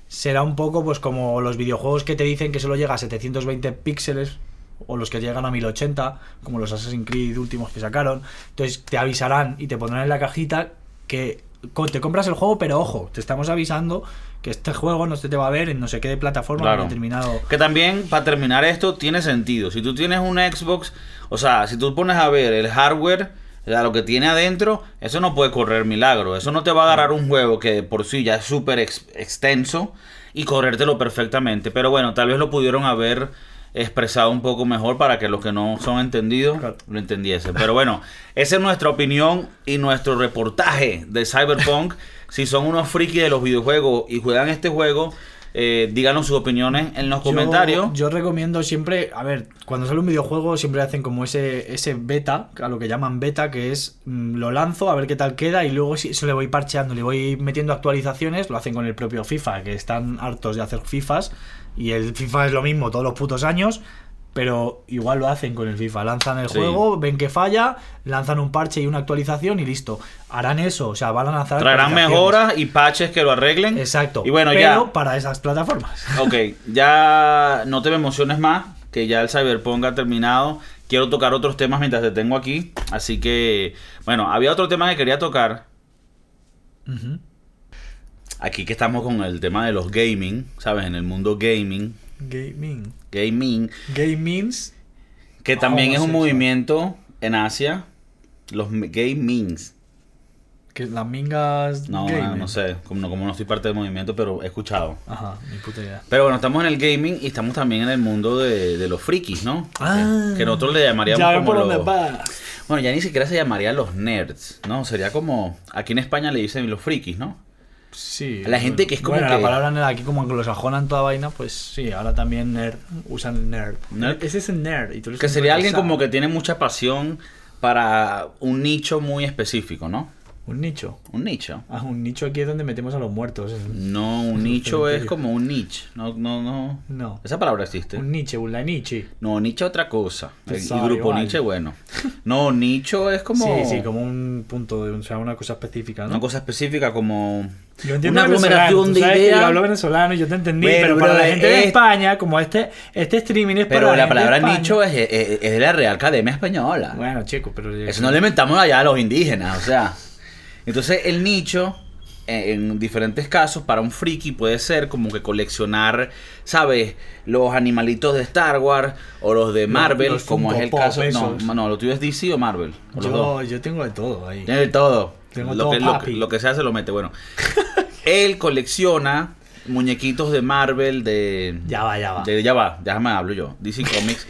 S2: Será un poco pues como los videojuegos que te dicen que solo llega a 720 píxeles o los que llegan a 1080, como los Assassin's Creed últimos que sacaron. Entonces te avisarán y te pondrán en la cajita que te compras el juego, pero ojo, te estamos avisando que este juego no se te va a ver en no sé qué de plataforma
S1: Claro.
S2: determinado.
S1: Que también, para terminar esto, tiene sentido. Si tú tienes un Xbox, o sea, si tú pones a ver el hardware, o sea, lo que tiene adentro, eso no puede correr milagro. Eso no te va a agarrar un juego que por sí ya es súper ex- extenso y corrértelo perfectamente. Pero bueno, tal vez lo pudieron haber expresado un poco mejor para que los que no son entendidos lo entendiesen. Pero bueno, esa es nuestra opinión y nuestro reportaje de Cyberpunk. si son unos frikis de los videojuegos y juegan este juego, eh, díganos sus opiniones en los
S2: Yo-
S1: comentarios.
S2: Yo, recomiendo siempre, a ver, cuando sale un videojuego siempre hacen como ese, ese beta, a lo que llaman beta, que es mm, lo lanzo a ver qué tal queda y luego si eso le voy parcheando, le voy metiendo actualizaciones, lo hacen con el propio FIFA, que están hartos de hacer FIFAs y el FIFA es lo mismo todos los putos años. Pero igual lo hacen con el FIFA. Lanzan el
S1: Sí.
S2: juego, ven que falla, lanzan un parche y una actualización y listo. Harán eso, o sea, van a lanzar.
S1: Traerán mejoras y patches que lo arreglen.
S2: Exacto.
S1: Y bueno,
S2: pero
S1: ya.
S2: para esas plataformas.
S1: Ok, ya no te emociones más, que ya el Cyberpunk ha terminado. Quiero tocar otros temas mientras te tengo aquí. Así que, bueno, había otro tema que quería tocar. Aquí que estamos con el tema de los gaming, ¿sabes? En el mundo gaming.
S2: Gaming.
S1: Gaming.
S2: Gamings.
S1: Que también es un movimiento en Asia. Los gamings.
S2: Que las mingas.
S1: No,
S2: gaming.
S1: no sé, como no, como no estoy parte del movimiento, pero he escuchado.
S2: Ajá, ni puta idea.
S1: Pero bueno, estamos en el gaming y estamos también en el mundo de, de los frikis, ¿no?
S2: Ah.
S1: que, que nosotros le llamaríamos
S2: Ya
S1: como los-. Bueno, ya ni siquiera se llamaría los nerds, ¿no? Sería como... Aquí en España le dicen los frikis, ¿no?
S2: Sí.
S1: La gente que es como
S2: bueno,
S1: que-
S2: la palabra nerd aquí como anglosajona en toda vaina, pues sí, ahora también nerd. Usan nerd.
S1: Nerd.
S2: Ese es el nerd. Y tú
S1: Que sería alguien como que tiene mucha pasión para un nicho muy específico, ¿no?
S2: Un nicho.
S1: Un nicho.
S2: Ah, un nicho aquí es donde metemos a los muertos.
S1: No, un nicho es como un niche. No, no, no.
S2: No.
S1: Esa palabra existe.
S2: Un niche, un la niche.
S1: No, nicho es otra cosa. Y
S2: sabe
S1: grupo. Nietzsche, bueno. No, nicho es como.
S2: Sí, sí, como un punto, de, o sea, una cosa específica, ¿no?
S1: Una cosa específica como.
S2: Yo entiendo
S1: una aglomeración de ideas.
S2: Yo hablo venezolano y yo te entendí,
S1: Bueno,
S2: pero para la gente de
S1: es-
S2: España, como este, este streaming es
S1: Pero
S2: para
S1: la
S2: gente de
S1: palabra
S2: España-
S1: nicho es, es- es de la Real Academia Española.
S2: Bueno, chico, pero...
S1: Eso no lo inventamos allá a los indígenas, o sea. Entonces, el nicho, eh, en diferentes casos, para un friki puede ser como que coleccionar, ¿sabes? Los animalitos de Star Wars o los de Marvel,
S2: los
S1: como es el caso. No, no, lo tuyo es DC o Marvel. o.
S2: Yo, yo tengo de todo ahí.
S1: De todo.
S2: Tengo
S1: lo,
S2: todo,
S1: que, lo,
S2: papi.
S1: lo que sea se lo mete. Bueno, él colecciona muñequitos de Marvel, de.
S2: Ya va, ya va.
S1: de- ya va, déjame hablo yo. DC Comics.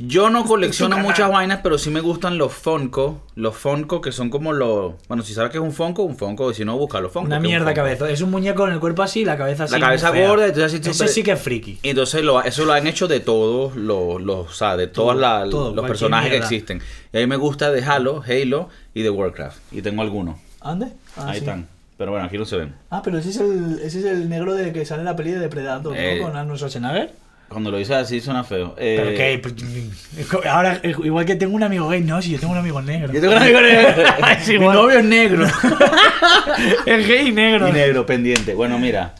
S1: Yo no colecciono muchas vainas, pero sí me gustan los Funko. Los Funko que son como los. Bueno, si sabes que es un Funko, un Funko. Y si no, busca los Funko.
S2: Una
S1: un
S2: mierda
S1: Funko.
S2: cabeza. Es un muñeco con el cuerpo así y la cabeza así.
S1: La cabeza gorda, entonces así
S2: Eso
S1: súper-
S2: sí que es friki.
S1: Y entonces lo, eso lo han hecho de todos los, los o sea, de todos los personajes
S2: mierda.
S1: que existen. Y a mí me gusta de Halo, Halo y de Warcraft. Y tengo algunos.
S2: ¿Ande? Ah,
S1: Ahí
S2: sí.
S1: están. Pero bueno, aquí no se ven.
S2: Ah, pero ese es el, ese es el negro de que sale en la peli de Depredador, ¿no?
S1: Eh.
S2: Con Arnold Schwarzenegger.
S1: Cuando lo dices así suena feo.
S2: Pero
S1: Eh,
S2: que, pues, ahora, eh, igual que tengo un amigo gay, no, si yo tengo un amigo negro.
S1: Yo tengo un amigo negro.
S2: Es
S1: Mi novio es negro.
S2: es gay y negro.
S1: y negro pendiente. Bueno, mira.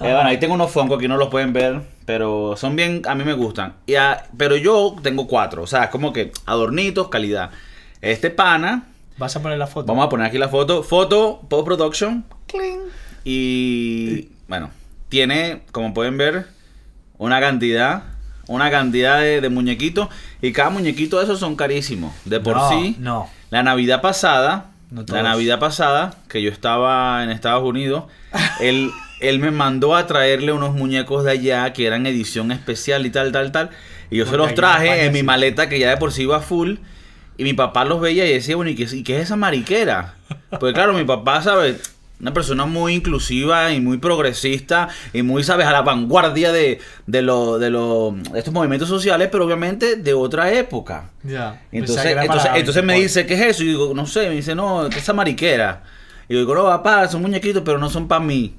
S1: Eh, bueno, ahí tengo unos Funko que no los pueden ver. Pero son bien, a mí me gustan. Y a- pero yo tengo cuatro. O sea, es como que adornitos, calidad. Este pana,
S2: ¿Vas a poner la foto?
S1: vamos a poner aquí la foto. Foto, post production. cling, Y bueno, tiene, como pueden ver, una cantidad. Una cantidad de, de muñequitos. Y cada muñequito de esos son carísimos. De por
S2: No,
S1: sí.
S2: No.
S1: La Navidad pasada,
S2: No
S1: la. Navidad pasada, que yo estaba en Estados Unidos, él, él me mandó a traerle unos muñecos de allá que eran edición especial y tal, tal, tal. Y yo se los traje en mi maleta que ya de por sí iba full. Y mi papá los veía y decía, bueno, ¿y qué, es- y qué es esa mariquera? Pues claro, mi papá, ¿sabes? Una persona muy inclusiva y muy progresista y muy, ¿sabes? A la vanguardia de, de, lo, de, lo- de estos movimientos sociales, pero obviamente de otra época.
S2: Ya.
S1: Entonces, entonces, me
S2: 24.
S1: dice, ¿qué es eso? Y digo, no sé, me dice, no, ¿qué es esa mariquera? Y yo digo, no, papá, son muñequitos, pero no son para mí.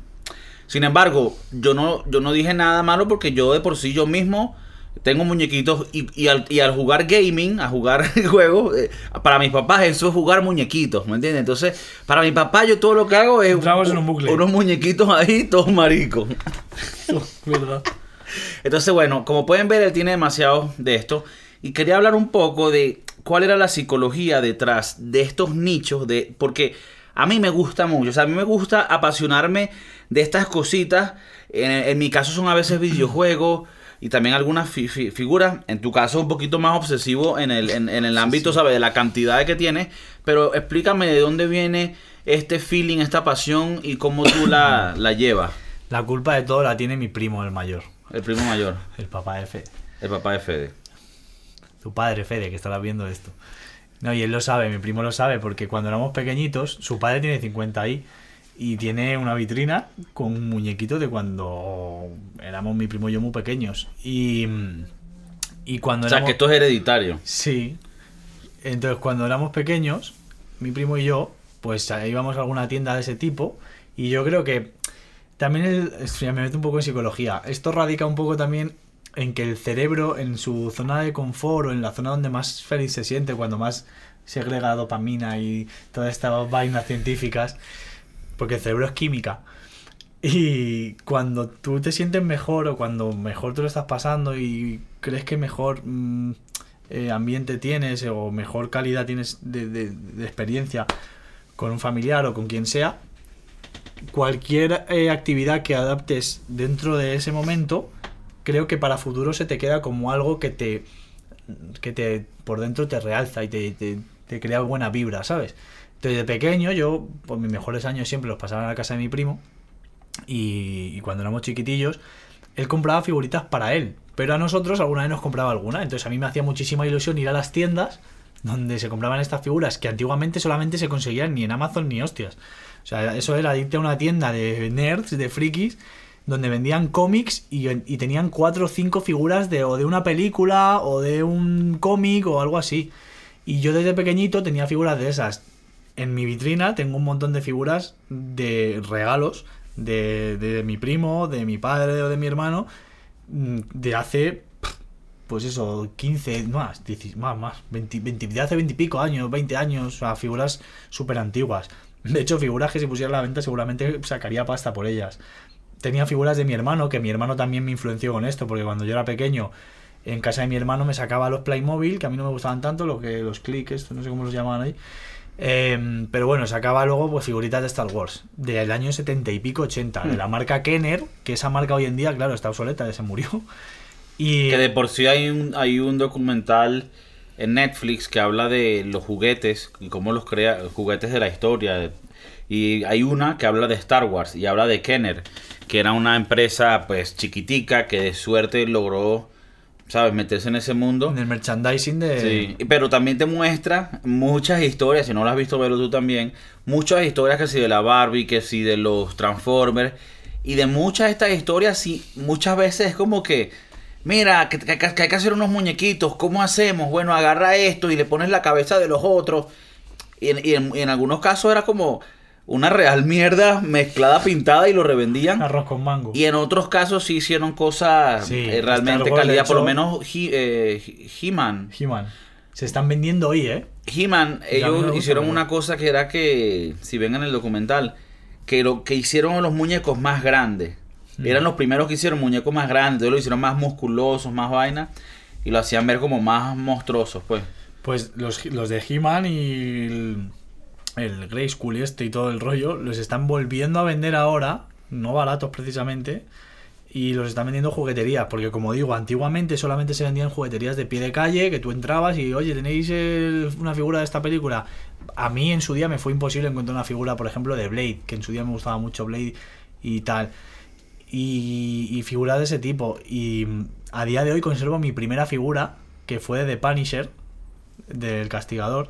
S1: Sin embargo, yo no, yo no dije nada malo porque yo de por sí yo mismo tengo muñequitos y, y al, y al jugar gaming, a jugar juegos, eh, para mis papás eso es jugar muñequitos, ¿me entiendes? Entonces, para mi papá yo todo lo que hago es
S2: Entramos en un bucle.
S1: unos muñequitos ahí, todos maricos.
S2: ¿Verdad?
S1: Entonces, bueno, como pueden ver, él tiene demasiado de esto. Y quería hablar un poco de cuál era la psicología detrás de estos nichos, de porque a mí me gusta mucho, o sea, a mí me gusta apasionarme de estas cositas. En, en mi caso son a veces videojuegos y también algunas fi- fi- figuras. En tu caso un poquito más obsesivo en el, en, en el ámbito, ¿sabes? De la cantidad que tienes. Pero explícame de dónde viene este feeling, esta pasión y cómo tú la, la llevas.
S2: La culpa de todo la tiene mi primo, el mayor.
S1: El primo mayor,
S2: El papá de Fede.
S1: el papá de Fede.
S2: Tu padre, Fede, que estará viendo esto. No, y él lo sabe, mi primo lo sabe, porque cuando éramos pequeñitos, su padre tiene 50 ahí y tiene una vitrina con un muñequito de cuando éramos mi primo y yo muy pequeños. Y, y cuando
S1: O sea,
S2: éramos...
S1: que esto es hereditario.
S2: Sí. Entonces, cuando éramos pequeños, mi primo y yo, pues íbamos a alguna tienda de ese tipo. Y yo creo que también el- me meto un poco en psicología. Esto radica un poco también en que el cerebro, en su zona de confort o en la zona donde más feliz se siente, cuando más segrega dopamina y todas estas vainas científicas, porque el cerebro es química. Y cuando tú te sientes mejor o cuando mejor te lo estás pasando y crees que mejor mm, eh, ambiente tienes o mejor calidad tienes de, de- de experiencia con un familiar o con quien sea, cualquier eh, actividad que adaptes dentro de ese momento, creo que para futuro se te queda como algo que te, que te por dentro te realza y te, te- te crea buena vibra, ¿sabes? Entonces, de pequeño, yo, por mis mejores años siempre los pasaba en la casa de mi primo. Y, cuando éramos chiquitillos, él compraba figuritas para él. Pero a nosotros alguna vez nos compraba alguna. Entonces a mí me hacía muchísima ilusión ir a las tiendas donde se compraban estas figuras que antiguamente solamente se conseguían ni en Amazon ni hostias. O sea, eso era irte a una tienda de nerds, de frikis, donde vendían cómics y, y tenían cuatro o cinco figuras de, o de una película o de un cómic o algo así. Y yo desde pequeñito tenía figuras de esas. En mi vitrina tengo un montón de figuras de regalos de, de mi primo, de mi padre o de mi hermano, mm, de hace, pues eso, 15, más, 10 más, más, 20, 20 de hace 20 y pico años, 20 años, sea, figuras súper antiguas. De hecho, figuras que si pusiera a la venta seguramente sacaría pasta por ellas. Tenía figuras de mi hermano, que mi hermano también me influenció con esto, porque cuando yo era pequeño, en casa de mi hermano me sacaba los Playmobil, que a mí no me gustaban tanto, lo que los clics, no sé cómo los llamaban ahí. Eh, pero bueno, sacaba luego pues figuritas de Star Wars, del año 70 y pico, 80, de la marca Kenner, que esa marca hoy en día, claro, está obsoleta, ya se murió. Y
S1: Que de por sí hay un, hay un documental en Netflix que habla de los juguetes y cómo los crea, juguetes de la historia. Y hay una que habla de Star Wars y habla de Kenner, que era una empresa pues chiquitica que de suerte logró, ¿sabes?, meterse en ese mundo.
S2: en el merchandising de...
S1: Sí, pero también te muestra muchas historias, si no las has visto, verlo tú también, muchas historias que si de la Barbie, que si de los Transformers, y de muchas de estas historias, sí, muchas veces es como que, mira, que, que- que hay que hacer unos muñequitos, ¿cómo hacemos? Bueno, agarra esto y le pones la cabeza de los otros, y en, y en- y en algunos casos era como una real mierda mezclada, pintada y lo revendían.
S2: Arroz con mango.
S1: Y en otros casos sí hicieron cosas
S2: Sí,
S1: eh, realmente calidad, por lo menos He- eh, He-Man.
S2: He-Man. Se están vendiendo hoy, ¿eh?
S1: He-Man, ellos
S2: gusta,
S1: hicieron una cosa que era que, si ven en el documental, que lo que hicieron los muñecos más grandes.
S2: Mm.
S1: Eran los primeros que hicieron muñecos más grandes, entonces lo hicieron más musculosos, más vaina, y lo hacían ver como más monstruosos, pues.
S2: Pues los, los de He-Man y el, el Grey School y este y todo el rollo los están volviendo a vender ahora, no baratos precisamente, y los están vendiendo jugueterías, porque como digo, antiguamente solamente se vendían jugueterías de pie de calle, que tú entrabas y, oye, ¿tenéis una figura de esta película? A mí en su día me fue imposible encontrar una figura, por ejemplo, de Blade, que en su día me gustaba mucho Blade y tal. Y, y figuras de ese tipo. Y mm, a día de hoy conservo mi primera figura, que fue de Punisher, del castigador.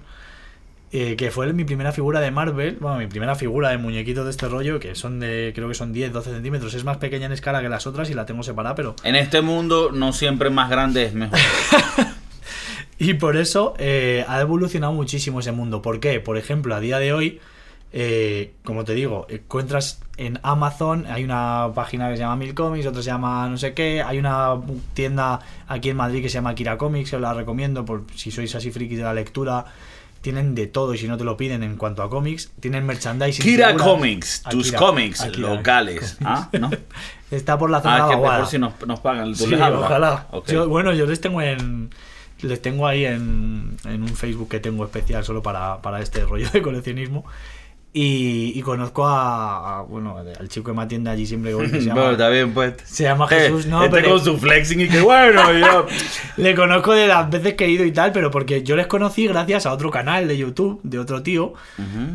S2: Eh, que fue mi primera figura de Marvel, bueno, mi primera figura de muñequitos de este rollo, que son de, creo que son 10, 12 centímetros, es más pequeña en escala que las otras y la tengo separada, pero...
S1: En este mundo no siempre más grande es mejor.
S2: Y por eso eh, ha evolucionado muchísimo ese mundo. ¿Por qué? Por ejemplo, a día de hoy, eh, como te digo, encuentras en Amazon, hay una página que se llama Mil Comics, otra se llama no sé qué, hay una tienda aquí en Madrid que se llama Kira Comics, que os la recomiendo por si sois así frikis de la lectura. Tienen de todo y si no te lo piden en cuanto a cómics, tienen merchandising.
S1: Kira. Comics, tus
S2: Akira,
S1: cómics
S2: Akira
S1: locales. ¿Ah? ¿No?
S2: Está por la zona
S1: Ah,
S2: de
S1: que mejor si nos, nos pagan. ¿Tú
S2: Sí, ojalá. Yo- bueno, yo les tengo en. Les tengo ahí en, en un Facebook que tengo especial solo para, para este rollo de coleccionismo. Y, y conozco a, a, Bueno, al chico que me atiende allí siempre que voy, que se
S1: Bueno,
S2: llama,
S1: está bien, pues.
S2: se llama Jesús.
S1: Eh,
S2: no,
S1: este
S2: pero
S1: con su flexing y que bueno, yo.
S2: le conozco de las veces que he ido y tal, pero porque yo les conocí gracias a otro canal de YouTube, de otro tío,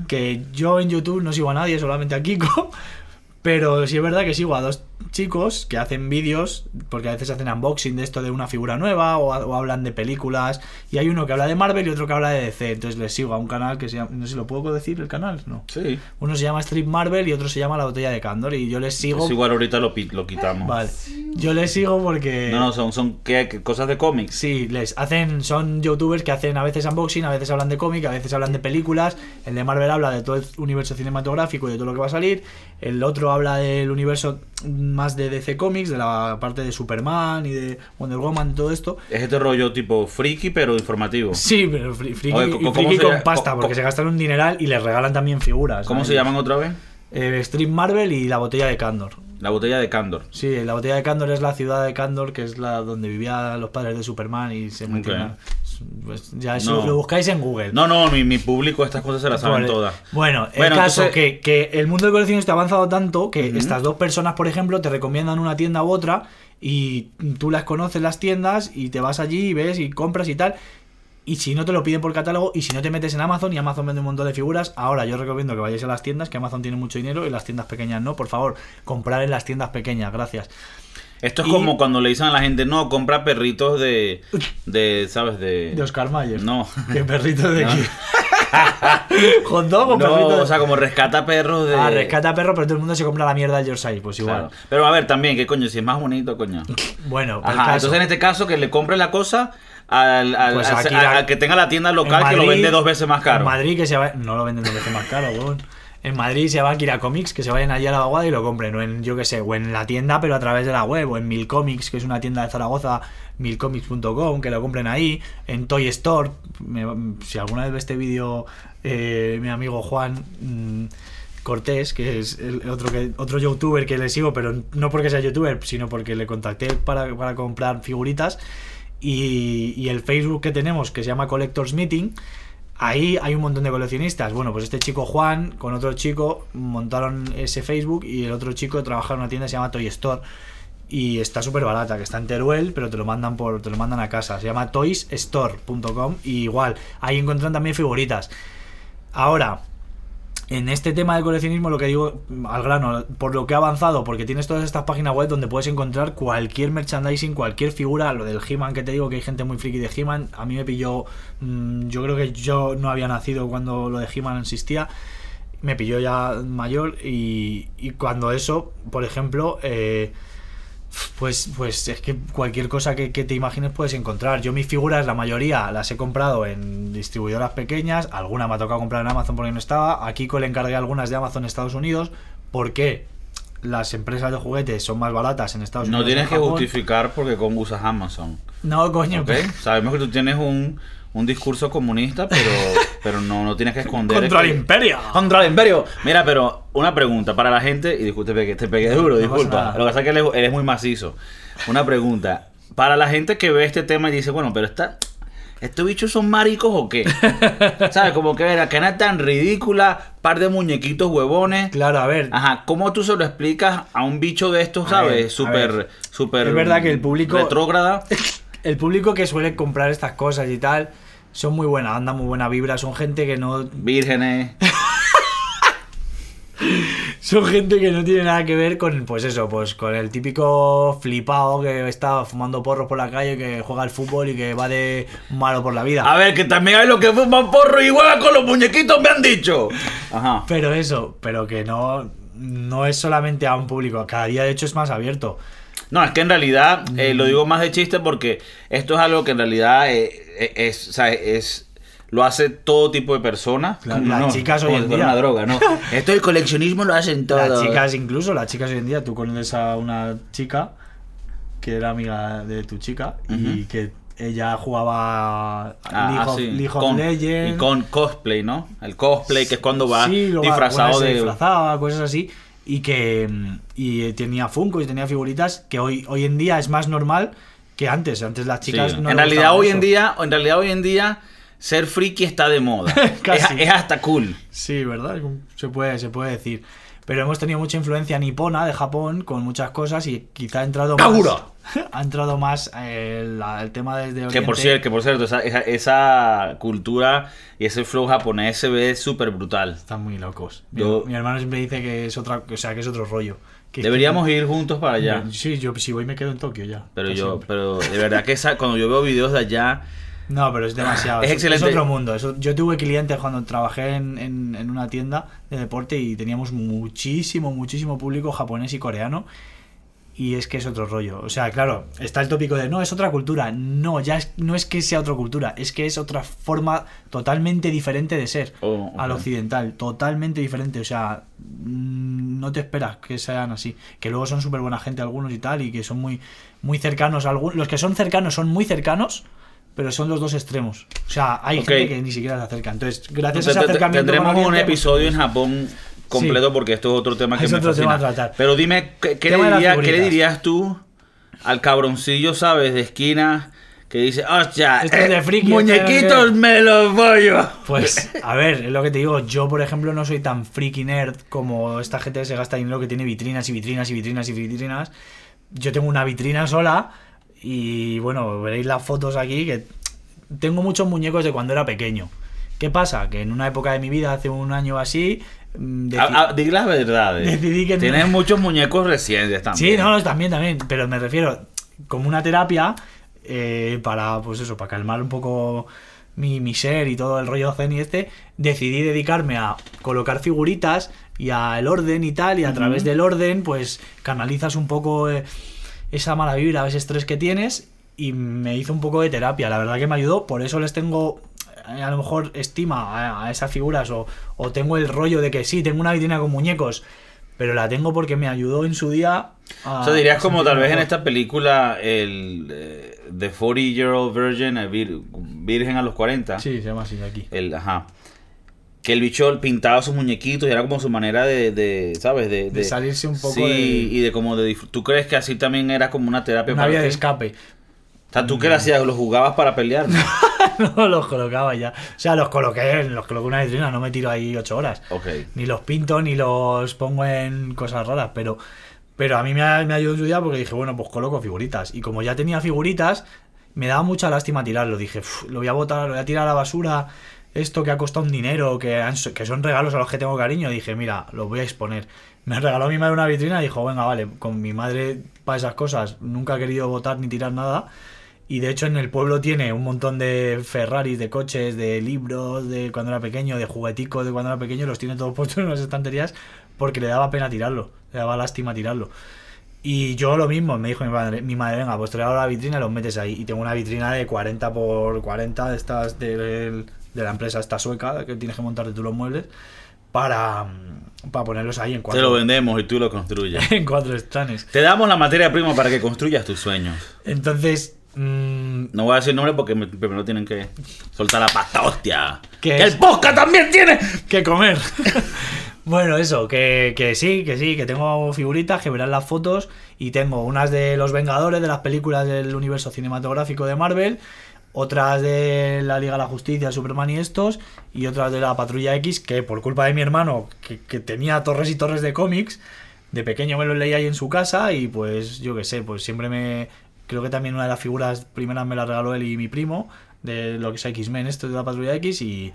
S2: que yo en YouTube no sigo a nadie, solamente a Kiko. Pero sí es verdad que sigo a dos chicos que hacen vídeos, porque a veces hacen unboxing de esto de una figura nueva o, o hablan de películas. Y hay uno que habla de Marvel y otro que habla de DC. Entonces les sigo a un canal que se llama. No sé si lo puedo decir el canal, no.
S1: Sí.
S2: Uno se llama Strip Marvel y otro se llama La Botella de Candor. Y yo les sigo.
S1: Es igual ahorita lo, lo quitamos.
S2: Vale. Yo les sigo porque.
S1: No, no, son, son ¿qué? ¿Qué? cosas de cómics.
S2: Sí, les hacen, son youtubers que hacen a veces unboxing, a veces hablan de cómic, a veces hablan de películas. El de Marvel habla de todo el universo cinematográfico y de todo lo que va a salir. El otro habla del universo más de DC Comics, de la parte de Superman y de Wonder Woman y todo esto.
S1: Es este rollo tipo friki, pero informativo.
S2: Sí, pero fri- friki,
S1: Oye,
S2: y
S1: ¿cómo
S2: friki
S1: se
S2: con pasta, porque se gastan un dineral y les regalan también figuras.
S1: ¿Cómo se llaman otra vez?
S2: Eh, Stream Marvel y la botella de Candor.
S1: La botella de Candor.
S2: Sí, la botella de Candor es la ciudad de Candor, que es la donde vivían los padres de Superman y se metían.
S1: Ok.
S2: Pues ya eso
S1: No.
S2: lo buscáis en Google.
S1: No, no, mi, mi público estas cosas se las saben
S2: Vale.
S1: todas.
S2: Bueno, el
S1: Bueno,
S2: caso
S1: entonces-
S2: que, que el mundo del coleccionista ha avanzado tanto que estas dos personas, por ejemplo, te recomiendan una tienda u otra y tú las conoces las tiendas y te vas allí y ves y compras y tal. Y si no te lo piden por catálogo y si no te metes en Amazon y Amazon vende un montón de figuras, ahora yo recomiendo que vayáis a las tiendas, que Amazon tiene mucho dinero y las tiendas pequeñas no, por favor, comprar en las tiendas pequeñas, gracias.
S1: Esto es
S2: Y-
S1: como cuando le dicen a la gente, no, compra perritos de, de ¿sabes? De...
S2: De Oscar Mayer.
S1: No.
S2: ¿Qué perrito de
S1: No.
S2: Hot dog o
S1: No,
S2: perrito.
S1: o sea, como rescata perros de.
S2: Ah, rescata perro, pero todo el mundo se compra la mierda del Yorkshire, pues igual.
S1: Claro. Pero a ver, también, ¿qué coño? Si es más bonito, coño.
S2: Bueno,
S1: Ajá,
S2: caso.
S1: entonces en este caso que le compre la cosa al, al-
S2: Pues
S1: al- al-
S2: la-
S1: al que tenga la tienda
S2: en
S1: local que lo vende dos veces más caro.
S2: En Madrid que se va... No lo venden dos veces más caro, weón. En Madrid se va a Kira Comics, que se vayan allí a la vaguada y lo compren. O en, yo qué sé, o en la tienda, pero a través de la web. O en Milcomics, que es una tienda de Zaragoza, milcomics.com, que lo compren ahí. En Toy Store. Me- si alguna vez ve este vídeo eh, mi amigo Juan mm, Cortés, que es otro, que, otro youtuber que le sigo, pero no porque sea youtuber, sino porque le contacté para, para comprar figuritas. Y, y el Facebook que tenemos, que se llama Collectors Meeting, ahí hay un montón de coleccionistas. Bueno, pues este chico Juan con otro chico montaron ese Facebook y el otro chico trabaja en una tienda que se llama Toy Store. Y está súper barata, que está en Teruel, pero te lo mandan por te lo mandan a casa. Se llama toysstore.com y igual, ahí encuentran también figuritas. Ahora, en este tema del coleccionismo, lo que digo al grano, por lo que ha avanzado, porque tienes todas estas páginas web donde puedes encontrar cualquier merchandising, cualquier figura, lo del He-Man que te digo que hay gente muy friki de He-Man, a mí me pilló, mm, yo creo que yo no había nacido cuando lo de He-Man existía, me pilló ya mayor y, y cuando eso, por ejemplo, eh, pues, pues es que cualquier cosa que, que te imagines puedes encontrar. Yo mis figuras, la mayoría, las he comprado en distribuidoras pequeñas. Alguna me ha tocado comprar en Amazon porque no estaba. Aquí le encargué algunas de Amazon en Estados Unidos. porque Las empresas de juguetes son más baratas en Estados
S1: No
S2: Unidos.
S1: tienes
S2: en
S1: que justificar porque cómo usas Amazon.
S2: No, coño.
S1: ¿ok? Sabemos que tú tienes un, un discurso comunista, pero, pero no, no tienes que esconder.
S2: Contra el imperio.
S1: Contra el imperio. Mira, pero una pregunta para la gente, y disculpe que te pegué duro, disculpa. Lo que pasa es que él es, él es muy macizo. Una pregunta. Para la gente que ve este tema y dice, bueno, pero está, ¿estos bichos son maricos o qué? ¿Sabes? Como que la cana tan ridícula, par de muñequitos huevones.
S2: Claro, a ver.
S1: Ajá, ¿cómo tú se lo explicas a un bicho de estos, sabes? Súper, súper.
S2: Es verdad que el público-
S1: Retrógrada.
S2: El público que suele comprar estas cosas y tal son muy buena onda, muy buena vibra. Son gente que no.
S1: Vírgenes.
S2: Son gente que no tiene nada que ver con, pues eso, pues con el típico flipado que está fumando porros por la calle, que juega al fútbol y que va de malo por la vida.
S1: A ver, que también hay los que fuman porro y juegan con los muñequitos, me han dicho. Ajá.
S2: Pero eso, pero que no, no es solamente a un público, cada día de hecho es más abierto.
S1: No, es que en realidad eh, lo digo más de chiste porque esto es algo que en realidad eh, eh, es, o sea, es lo hace todo tipo de personas.
S2: Claro,
S1: No,
S2: las
S1: no,
S2: chicas hoy en día.
S1: una droga, ¿no? Esto del coleccionismo lo hacen todo.
S2: Las chicas incluso, las chicas hoy en día, tú conoces a una chica que era amiga de tu chica y que ella jugaba
S1: Ah,
S2: League,
S1: ah,
S2: of,
S1: sí.
S2: League of
S1: Con-
S2: Legends.
S1: Y con cosplay, ¿no? El cosplay, que es cuando va
S2: Sí,
S1: disfrazado de.
S2: disfrazaba, cosas así. Y que mm, y tenía Funko y tenía figuritas que hoy, hoy en día es más normal que antes. Antes las
S1: Sí.
S2: chicas no
S1: en realidad hoy
S2: eso.
S1: en día, en realidad hoy en día, ser friki está de moda.
S2: Casi.
S1: Es, es hasta cool.
S2: Sí, ¿verdad? Se puede, se puede decir. Pero hemos tenido mucha influencia nipona de Japón con muchas cosas y quizá ha entrado más.
S1: ¡Kagura!
S2: ha entrado más eh, la- el tema desde
S1: Que por cierto, que por cierto, esa, esa, esa cultura y ese flow japonés se ve súper brutal.
S2: Están muy locos. Mi-
S1: Yo-
S2: mi, hermano siempre dice que es otra, o sea, que es otro rollo. Que-
S1: Deberíamos ir juntos para allá.
S2: Sí, yo si voy me quedo en Tokio ya.
S1: Pero yo,
S2: siempre.
S1: pero de verdad que esa, cuando yo veo videos de allá,
S2: No, pero es demasiado.
S1: Es
S2: Es,
S1: excelente.
S2: es otro mundo. Eso- yo tuve clientes cuando trabajé en, en- en una tienda de deporte y teníamos muchísimo, muchísimo público japonés y coreano. Y es que es otro rollo. O sea, claro, está el tópico de no, es otra cultura. No, ya es- no es que sea otra cultura, es que es otra forma totalmente diferente de ser
S1: Oh, ok.
S2: al occidental. Totalmente diferente. O sea, mm, no te esperas que sean así. Que luego son súper buena gente algunos y tal, y que son muy, muy cercanos. Algunos, los que son cercanos son muy cercanos, pero son los dos extremos. O sea, hay
S1: Ok.
S2: gente que ni siquiera se acerca. Entonces, gracias a ese acercamiento.
S1: tendremos un episodio en Japón completo
S2: Sí.
S1: porque esto es otro tema que
S2: Es
S1: me
S2: otro
S1: fascina.
S2: tema a tratar.
S1: Pero dime, ¿qué, qué le dirías, ¿qué le dirías tú al cabroncillo, sabes, de esquina que dice, hostia,
S2: Esto es de friki,
S1: muñequitos
S2: esto
S1: me los voy?
S2: Pues, a ver, es lo que te digo. Yo, por ejemplo, no soy tan freaky nerd como esta gente que se gasta dinero que tiene vitrinas y vitrinas y vitrinas y vitrinas. Yo tengo una vitrina sola y, bueno, veréis las fotos aquí que tengo muchos muñecos de cuando era pequeño. ¿Qué pasa? Que en una época de mi vida, hace un año así... mm, deci-
S1: A- a- di las verdades.
S2: Decidí que no.
S1: Tienes muchos muñecos recientes también.
S2: Sí, no, no, también, también. Pero me refiero como una terapia eh, para, pues eso, para calmar un poco mi, mi ser y todo el rollo zen y este, decidí dedicarme a colocar figuritas y al orden y tal, y a través del orden, pues canalizas un poco eh, esa mala vibra, ese estrés que tienes, y me hizo un poco de terapia. La verdad que me ayudó, por eso les tengo eh, a lo mejor estima a, esas figuras, o, o tengo el rollo de que sí, tengo una vitrina con muñecos. Pero la tengo porque me ayudó en su día. A
S1: O sea, dirías como tal vez en
S2: mejor.
S1: esta película el eh, The 40 Year Old Virgin, el vir- Virgen a los 40.
S2: Sí, se llama así aquí.
S1: El, ajá. Que el bicho pintaba sus muñequitos y era como su manera de, de ¿sabes? De,
S2: De salirse un poco
S1: sí,
S2: de-
S1: y de como de ¿Tú crees que así también era como una terapia
S2: Una
S1: para
S2: vía de escape.
S1: O sea, ¿tú qué le hacías? ¿Los jugabas para pelear?
S2: no los colocaba ya. O sea, los coloqué, los coloqué en una vitrina, no me tiro ahí ocho horas.
S1: ok.
S2: Ni los pinto ni los pongo en cosas raras, pero, pero a mí me, ha- me ayudó día porque dije, bueno, pues coloco figuritas. Y como ya tenía figuritas, me daba mucha lástima tirarlo. Dije, "Uf, lo voy a botar, lo voy a tirar a la basura. Esto que ha costado un dinero, que, que son regalos a los que tengo cariño. Dije, mira, los voy a exponer. Me regaló mi madre una vitrina y dijo, venga, vale, con mi madre para esas cosas nunca ha querido botar ni tirar nada. Y de hecho en el pueblo tiene un montón de Ferraris, de coches, de libros de cuando era pequeño, de jugueticos de cuando era pequeño, los tiene todos puestos en unas estanterías porque le daba pena tirarlo, le daba lástima tirarlo. Y yo lo mismo, me dijo mi madre, mi madre venga, pues te la vitrina y los metes ahí. Y tengo una vitrina de 40 por 40 de estas del- de, la empresa esta sueca, que tienes que montarte tú los muebles, para, para ponerlos ahí en
S1: Te
S2: cuatro,
S1: lo vendemos y tú lo construyes.
S2: en cuatro estanes.
S1: Te damos la materia prima para que construyas tus sueños.
S2: Entonces, mm,
S1: No voy a decir nombre porque me- primero tienen que soltar la pasta, hostia.
S2: ¿Qué
S1: ¡Que
S2: es?
S1: el podcast también tiene!
S2: que comer. bueno, eso, que, que sí, que sí, que tengo figuritas, que verán las fotos y tengo unas de los Vengadores, de las películas del universo cinematográfico de Marvel, otras de la Liga de la Justicia, Superman y estos, y otras de la Patrulla X, que por culpa de mi hermano, que, que tenía torres y torres de cómics, de pequeño me los leía ahí en su casa y pues yo qué sé, pues siempre me... Creo que también una de las figuras primeras me la regaló él y mi primo, de lo que es X-Men, esto de la Patrulla X, y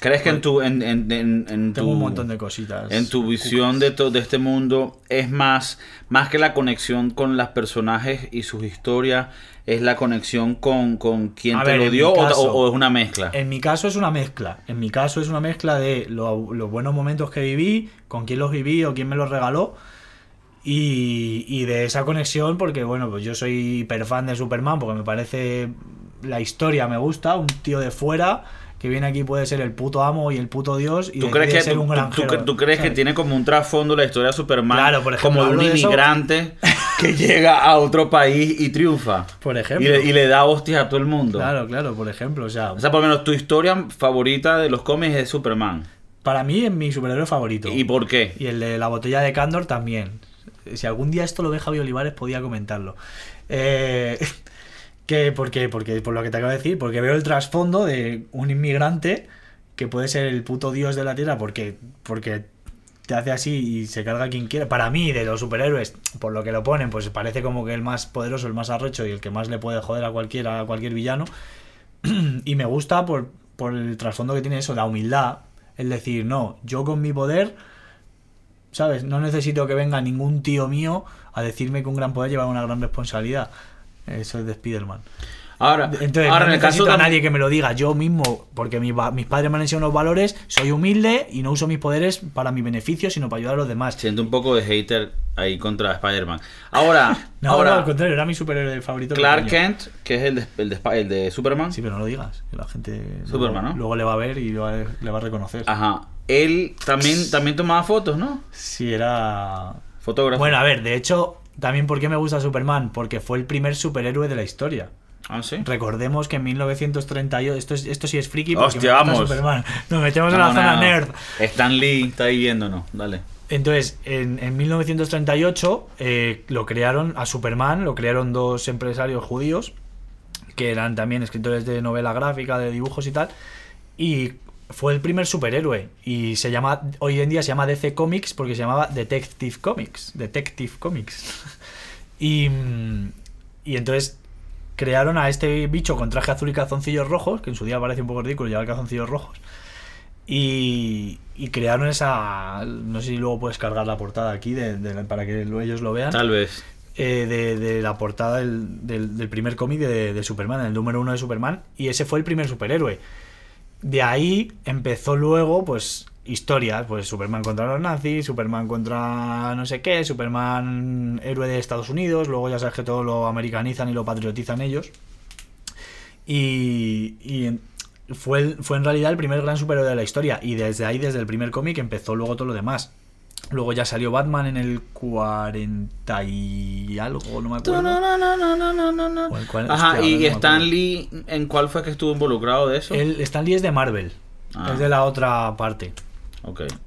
S1: ¿Crees que en tu, en, en, en, en
S2: tengo
S1: tu-
S2: un montón de cositas.
S1: en tu visión de, to- de este mundo es más, más que la conexión con los personajes y sus historias, es la conexión con, con quien
S2: A
S1: te
S2: ver,
S1: lo dio o, es una mezcla?
S2: En mi caso es una mezcla. En mi caso es una mezcla de lo- los buenos momentos que viví, con quién los viví o quién me los regaló. Y, y de esa conexión, porque bueno, pues yo soy hiper fan de Superman, porque me parece la historia me gusta, un tío de fuera que viene aquí puede ser el puto amo y el puto dios y
S1: ¿Tú crees, que,
S2: ser
S1: tú,
S2: un granjero,
S1: tú- tú crees que tiene como un trasfondo la historia de Superman
S2: Claro, por ejemplo,
S1: como de un
S2: eso.
S1: inmigrante que llega a otro país y triunfa?
S2: Por
S1: Y
S2: ejemplo.
S1: le, y le da hostias a todo el mundo.
S2: Claro, claro, por ejemplo, o sea,
S1: O sea, por lo menos tu historia favorita de los cómics es Superman.
S2: para mí es mi superhéroe favorito.
S1: ¿Y por qué?
S2: Y el de la botella de Candor también. Si algún día esto lo ve Javi Olivares, podía comentarlo. Eh, que, ¿Por qué? Porque, por lo que te acabo de decir, porque veo el trasfondo de un inmigrante que puede ser el puto dios de la tierra porque, porque te hace así y se carga quien quiera. Para mí, de los superhéroes, por lo que lo ponen, pues parece como que el más poderoso, el más arrecho y el que más le puede joder a cualquiera, a cualquier villano. y me gusta por, por el trasfondo que tiene eso, la humildad. El decir, no, yo con mi poder, ¿sabes? No necesito que venga ningún tío mío a decirme que un gran poder lleva una gran responsabilidad. Eso es de Spiderman.
S1: Ahora,
S2: Entonces,
S1: ahora
S2: no
S1: en el caso
S2: necesito a
S1: de
S2: nadie que me lo diga. Yo mismo, porque mi pa- mis padres me han enseñado unos valores, soy humilde y no uso mis poderes para mi beneficio, sino para ayudar a los demás.
S1: Siento un poco de hater ahí contra Spider-Man. Ahora,
S2: No,
S1: ahora
S2: no, al contrario, era mi superhéroe favorito.
S1: Clark. Kent, que es el de, el de, el de Superman.
S2: Sí, pero no lo digas, que la gente
S1: Superman,
S2: luego,
S1: ¿no?
S2: luego le va a ver y va le va a reconocer.
S1: Ajá. Él también, también tomaba fotos, ¿no?
S2: Sí, era...
S1: Fotógrafo.
S2: Bueno, a ver, de hecho, también por qué me gusta Superman, porque fue el primer superhéroe de la historia.
S1: Ah, sí.
S2: Recordemos que en 1938, esto, es- esto sí es friki, porque
S1: Hostia,
S2: me
S1: vamos.
S2: Superman. Nos metemos en
S1: No,
S2: la zona
S1: no.
S2: nerd.
S1: Stan Lee está ahí viéndonos. Dale.
S2: Entonces, en, en 1938 eh, lo crearon a Superman, lo crearon dos empresarios judíos, que eran también escritores de novela gráfica, de dibujos y tal, y fue el primer superhéroe. Y se llama, hoy en día se llama DC Comics porque se llamaba Detective Comics. Detective Comics. y, mm, y entonces crearon a este bicho con traje azul y calzoncillos rojos, que en su día parece un poco ridículo llevar calzoncillos rojos. Y, y crearon esa. No sé si luego puedes cargar la portada aquí de- de- para que lo- ellos lo vean.
S1: Tal vez.
S2: eh, de, de la portada del, del- del primer cómic de Superman, el número uno de Superman, y ese fue el primer superhéroe. De ahí empezó luego, pues, historias, pues Superman contra los nazis, Superman contra no sé qué, Superman héroe de Estados Unidos, luego ya sabes que todo lo americanizan y lo patriotizan ellos. Y, y fue, fue en realidad el primer gran superhéroe de la historia, y desde ahí, desde el primer cómic, empezó luego todo lo demás. Luego ya salió Batman en el 40 y algo, no me acuerdo. O el cual-
S1: Ajá,
S2: hostia,
S1: y
S2: ahora no me
S1: Stan
S2: acuerdo.
S1: Lee, ¿en cuál fue que estuvo involucrado de eso?
S2: El Stan es de Marvel. Es de la otra parte.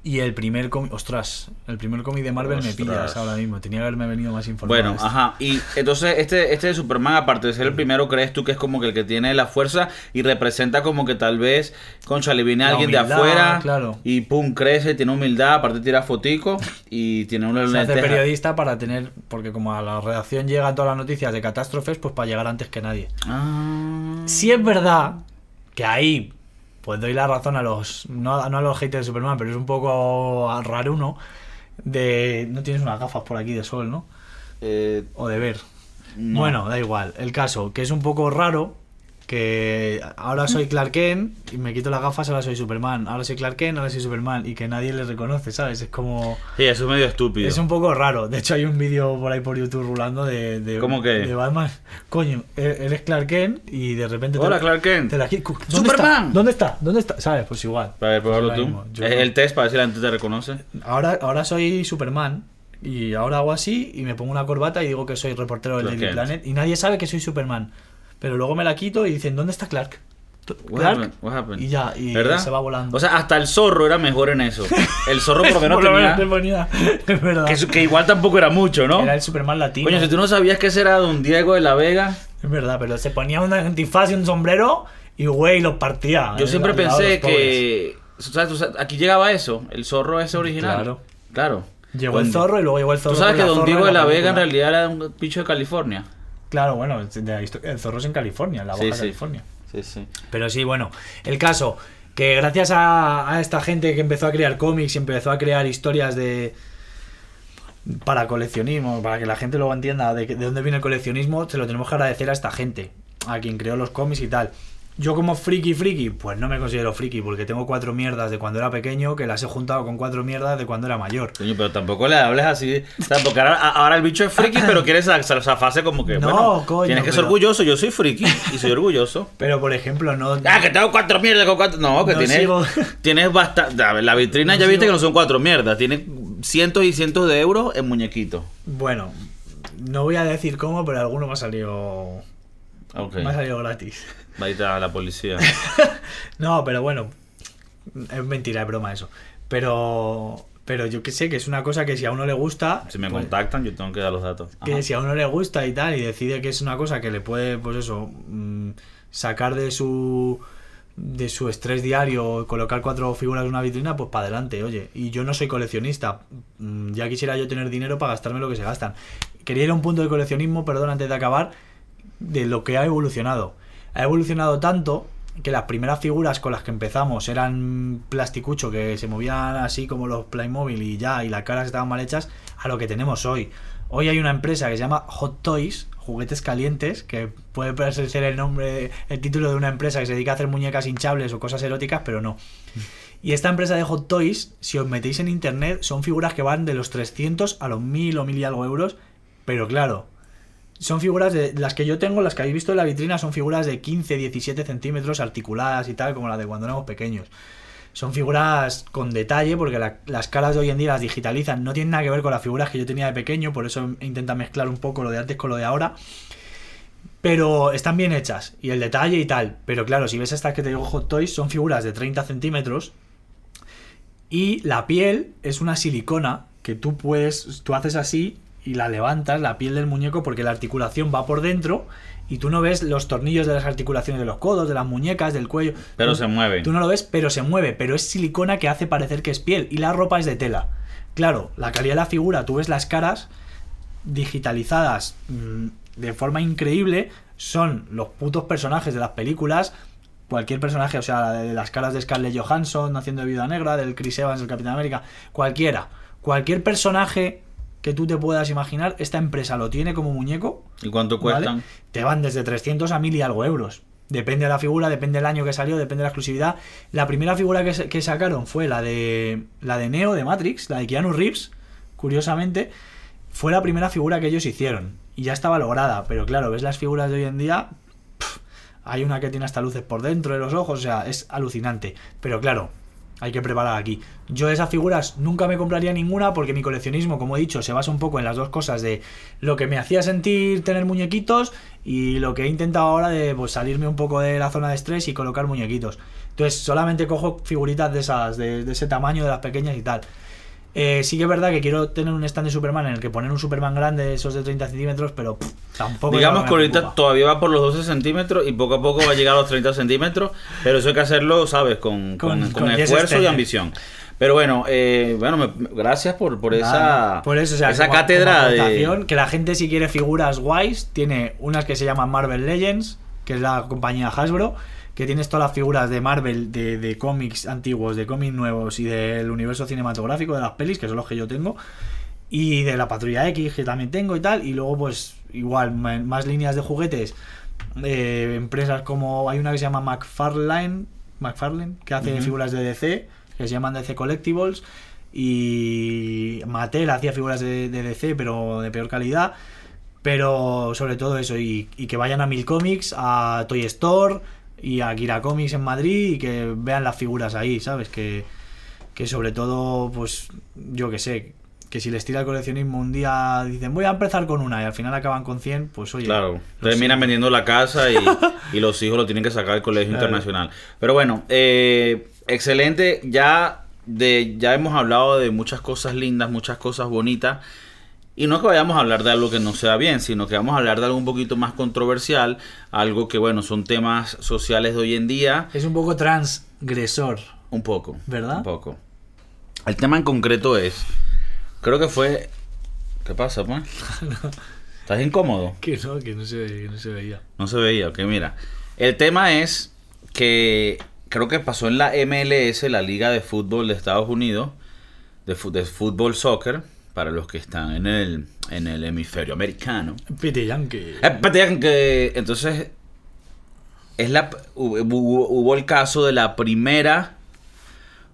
S2: Y el primer cómic. Ostras, el primer cómic de Marvel me pillas ahora mismo. Tenía que haberme venido más informado.
S1: Bueno, ajá. Y entonces este, este de Superman, aparte de ser el primero, ¿crees tú que es como que el que tiene la fuerza y representa como que tal vez, concha, le viene alguien de afuera
S2: claro.
S1: y pum, crece, tiene humildad, aparte tira fotico y tiene una
S2: Se hace periodista para tener. Porque como a la redacción llegan todas las noticias de catástrofes, pues para llegar antes que nadie.
S1: Ah.
S2: Si es verdad que ahí. Pues doy la razón a los. No, no a los haters de Superman, pero es un poco raro uno. De. No tienes unas gafas por aquí de sol, ¿no?
S1: Eh,
S2: O de ver.
S1: no.
S2: Bueno, da igual. El caso, que es un poco raro que ahora soy Clark Kent y me quito las gafas, ahora soy Superman. Ahora soy Clark Kent, ahora soy Superman. Y que nadie le reconoce, ¿sabes? Es como...
S1: Sí, es medio estúpido.
S2: Es un poco raro. De hecho, hay un vídeo por ahí por YouTube rulando de, de,
S1: ¿Cómo que?
S2: de Batman. Coño, e- eres Clark Kent y de repente... te-
S1: Hola, Clark Kent.
S2: te la qui- ¿Dónde
S1: ¡Superman!
S2: Está? ¿Dónde está? ¿Dónde está? ¿Sabes? Pues igual.
S1: A ver,
S2: Ahora
S1: tú.
S2: Yo-
S1: Es el test para ver si la gente te reconoce.
S2: Ahora, ahora soy Superman y ahora hago así y me pongo una corbata y digo que soy reportero del
S1: Clark
S2: Daily
S1: Kent.
S2: Planet y nadie sabe que soy Superman. Pero luego me la quito y dicen, ¿dónde está Clark?
S1: What
S2: Clark.
S1: happened? What happened?
S2: Y ya, y
S1: ¿Verdad?
S2: se va volando.
S1: O sea, hasta el zorro era mejor en eso. El zorro por lo menos
S2: Por lo menos te
S1: tenía...
S2: ponía- es verdad.
S1: Que, que igual tampoco era mucho, ¿no?
S2: Era el Superman latino.
S1: Coño, si tú no sabías que ese era Don Diego de la Vega,
S2: Es verdad, pero se ponía un antifaz y un sombrero y güey, los partía.
S1: yo siempre pensé que... o sea, tú sabes, aquí llegaba eso, el zorro ese original.
S2: Claro.
S1: Claro.
S2: Llegó el
S1: Don-
S2: zorro y luego llegó el zorro.
S1: Tú sabes que
S2: la
S1: Don Diego de la Vega en realidad era un bicho de California.
S2: Claro, bueno, de la histo- el zorro es en California, en la Baja
S1: sí.
S2: California.
S1: Sí, sí.
S2: Pero sí, bueno, el caso, que gracias a, a esta gente que empezó a crear cómics y empezó a crear historias de para coleccionismo, para que la gente luego entienda de, que- de dónde viene el coleccionismo, se lo tenemos que agradecer a esta gente, a quien creó los cómics y tal. Yo como friki friki, pues no me considero friki porque tengo cuatro mierdas de cuando era pequeño que las he juntado con cuatro mierdas de cuando era mayor.
S1: Coño, pero tampoco le hables así. O sea, porque ahora, ahora el bicho es friki, pero quiere esa, esa fase como que.
S2: No,
S1: bueno,
S2: coño,
S1: Tienes que ser orgulloso. Yo soy friki y soy orgulloso.
S2: Pero por ejemplo, no...
S1: Ah, que tengo cuatro mierdas con cuatro. No, que
S2: No
S1: tienes,
S2: sigo-
S1: tienes bastante. La vitrina
S2: No
S1: ya viste que no son cuatro mierdas. Tiene cientos y cientos de euros en muñequitos.
S2: Bueno, no voy a decir cómo, pero alguno me ha salido...
S1: Ok.
S2: Me ha salido gratis.
S1: Va a ir a la policía.
S2: No, pero bueno, es mentira, es broma eso. Pero, pero yo que sé que es una cosa que si a uno le gusta,
S1: Si me
S2: pues,
S1: contactan, yo tengo que dar los datos.
S2: que
S1: Ajá.
S2: si a uno le gusta y tal y decide que es una cosa que le puede, pues eso, mm, sacar de su de su estrés diario, colocar cuatro figuras en una vitrina, pues para adelante, oye. Y yo no soy coleccionista. Mm, Ya quisiera yo tener dinero para gastarme lo que se gastan. Quería ir a un punto de coleccionismo, perdón, antes de acabar, de lo que ha evolucionado. Ha evolucionado tanto que las primeras figuras con las que empezamos eran plasticucho que se movían así como los Playmobil y ya, y las caras estaban mal hechas, a lo que tenemos hoy. Hoy hay una empresa que se llama Hot Toys, juguetes calientes, que puede parecer el nombre, el título de una empresa que se dedica a hacer muñecas hinchables o cosas eróticas, pero no. Y esta empresa de Hot Toys, si os metéis en internet, son figuras que van de los 300 a los 1000 o 1000 y algo euros, pero claro, son figuras de las que yo tengo, las que habéis visto en la vitrina, son figuras de 15, 17 centímetros articuladas y tal, como las de cuando éramos pequeños. Son figuras con detalle, porque la- las caras de hoy en día las digitalizan. No tienen nada que ver con las figuras que yo tenía de pequeño, por eso intenta mezclar un poco lo de antes con lo de ahora. Pero están bien hechas, y el detalle y tal. Pero claro, si ves estas que te digo Hot Toys, son figuras de 30 centímetros. Y la piel es una silicona que tú puedes, tú haces así y la levantas, la piel del muñeco, porque la articulación va por dentro y tú no ves los tornillos de las articulaciones de los codos, de las muñecas, del cuello.
S1: Pero
S2: Tú-
S1: se mueven.
S2: Tú no lo ves, pero se mueve, pero es silicona que hace parecer que es piel y la ropa es de tela. Claro, la calidad de la figura, tú ves las caras digitalizadas mm, de forma increíble, son los putos personajes de las películas. Cualquier personaje, o sea, de las caras de Scarlett Johansson haciendo de Vida Negra, del Chris Evans, del Capitán América, cualquiera. Cualquier personaje que tú te puedas imaginar, esta empresa lo tiene como muñeco.
S1: ¿Y cuánto
S2: ¿vale?
S1: cuestan?
S2: Te van desde 300 a 1000 y algo euros. Depende de la figura, depende del año que salió, depende de la exclusividad. La primera figura que, sacaron fue la de la de Neo de Matrix, la de Keanu Reeves, curiosamente, fue la primera figura que ellos hicieron y ya estaba lograda, pero claro, ves las figuras de hoy en día, hay una que tiene hasta luces por dentro de los ojos, o sea, es alucinante. Pero claro, hay que preparar aquí. Yo esas figuras nunca me compraría ninguna porque mi coleccionismo, como he dicho, se basa un poco en las dos cosas de lo que me hacía sentir tener muñequitos y lo que he intentado ahora de pues, salirme un poco de la zona de estrés y colocar muñequitos. Entonces solamente cojo figuritas de esas, de ese tamaño, de las pequeñas y tal. Eh, sí que es verdad que quiero tener un stand de Superman en el que poner un Superman grande, esos de 30 centímetros, pero pff, tampoco...
S1: Digamos que ahorita
S2: preocupa.
S1: todavía va por los 12 centímetros y poco a poco va a llegar a los 30 centímetros, pero eso hay que hacerlo, ¿sabes? Con, con,
S2: Con-
S1: con
S2: con Jess
S1: esfuerzo y ambición. Pero bueno, eh, bueno me- gracias por, por esa,
S2: Nada, por eso, o sea,
S1: esa
S2: como-
S1: cátedra de...
S2: que la gente si quiere figuras guays, tiene unas que se llaman Marvel Legends, que es la compañía Hasbro, que tienes todas las figuras de Marvel, de, de cómics antiguos, de cómics nuevos y del universo cinematográfico de las pelis, que son los que yo tengo, y de la Patrulla X, que también tengo y tal, y luego pues igual, más líneas de juguetes, eh, empresas como, hay una que se llama McFarlane, McFarlane que hace figuras de DC, que se llaman DC Collectibles, y Mattel hacía figuras de, de DC, pero de peor calidad. Pero sobre todo eso, y, y que vayan a Mil Comics, a Toy Store y a Kira Comics en Madrid y que vean las figuras ahí, ¿sabes? Que, que sobre todo, pues yo que sé, que si les tira el coleccionismo un día dicen voy a empezar con una y al final acaban con 100, pues oye.
S1: Claro, terminan vendiendo la casa y, y los hijos lo tienen que sacar al colegio
S2: Claro.
S1: internacional. Pero bueno, eh, excelente. Ya, de, ya hemos hablado de muchas cosas lindas, muchas cosas bonitas. Y no que vayamos a hablar de algo que no sea bien, sino que vamos a hablar de algo un poquito más controversial, algo que, bueno, son temas sociales de hoy en día,
S2: Es un poco transgresor.
S1: un poco.
S2: ¿Verdad?
S1: Un poco. El tema en concreto es, creo que fue... ¿Qué pasa, pues? ¿Estás incómodo?
S2: Que no, que no se, que no se veía.
S1: No se veía, ok, mira. El tema es que creo que pasó en la MLS, la Liga de Fútbol de Estados Unidos, de, de fútbol soccer, para los que están en el, en el hemisferio americano.
S2: Pete Yankee.
S1: Eh, espérate, que- entonces, es la, hubo, hubo- el caso de la primera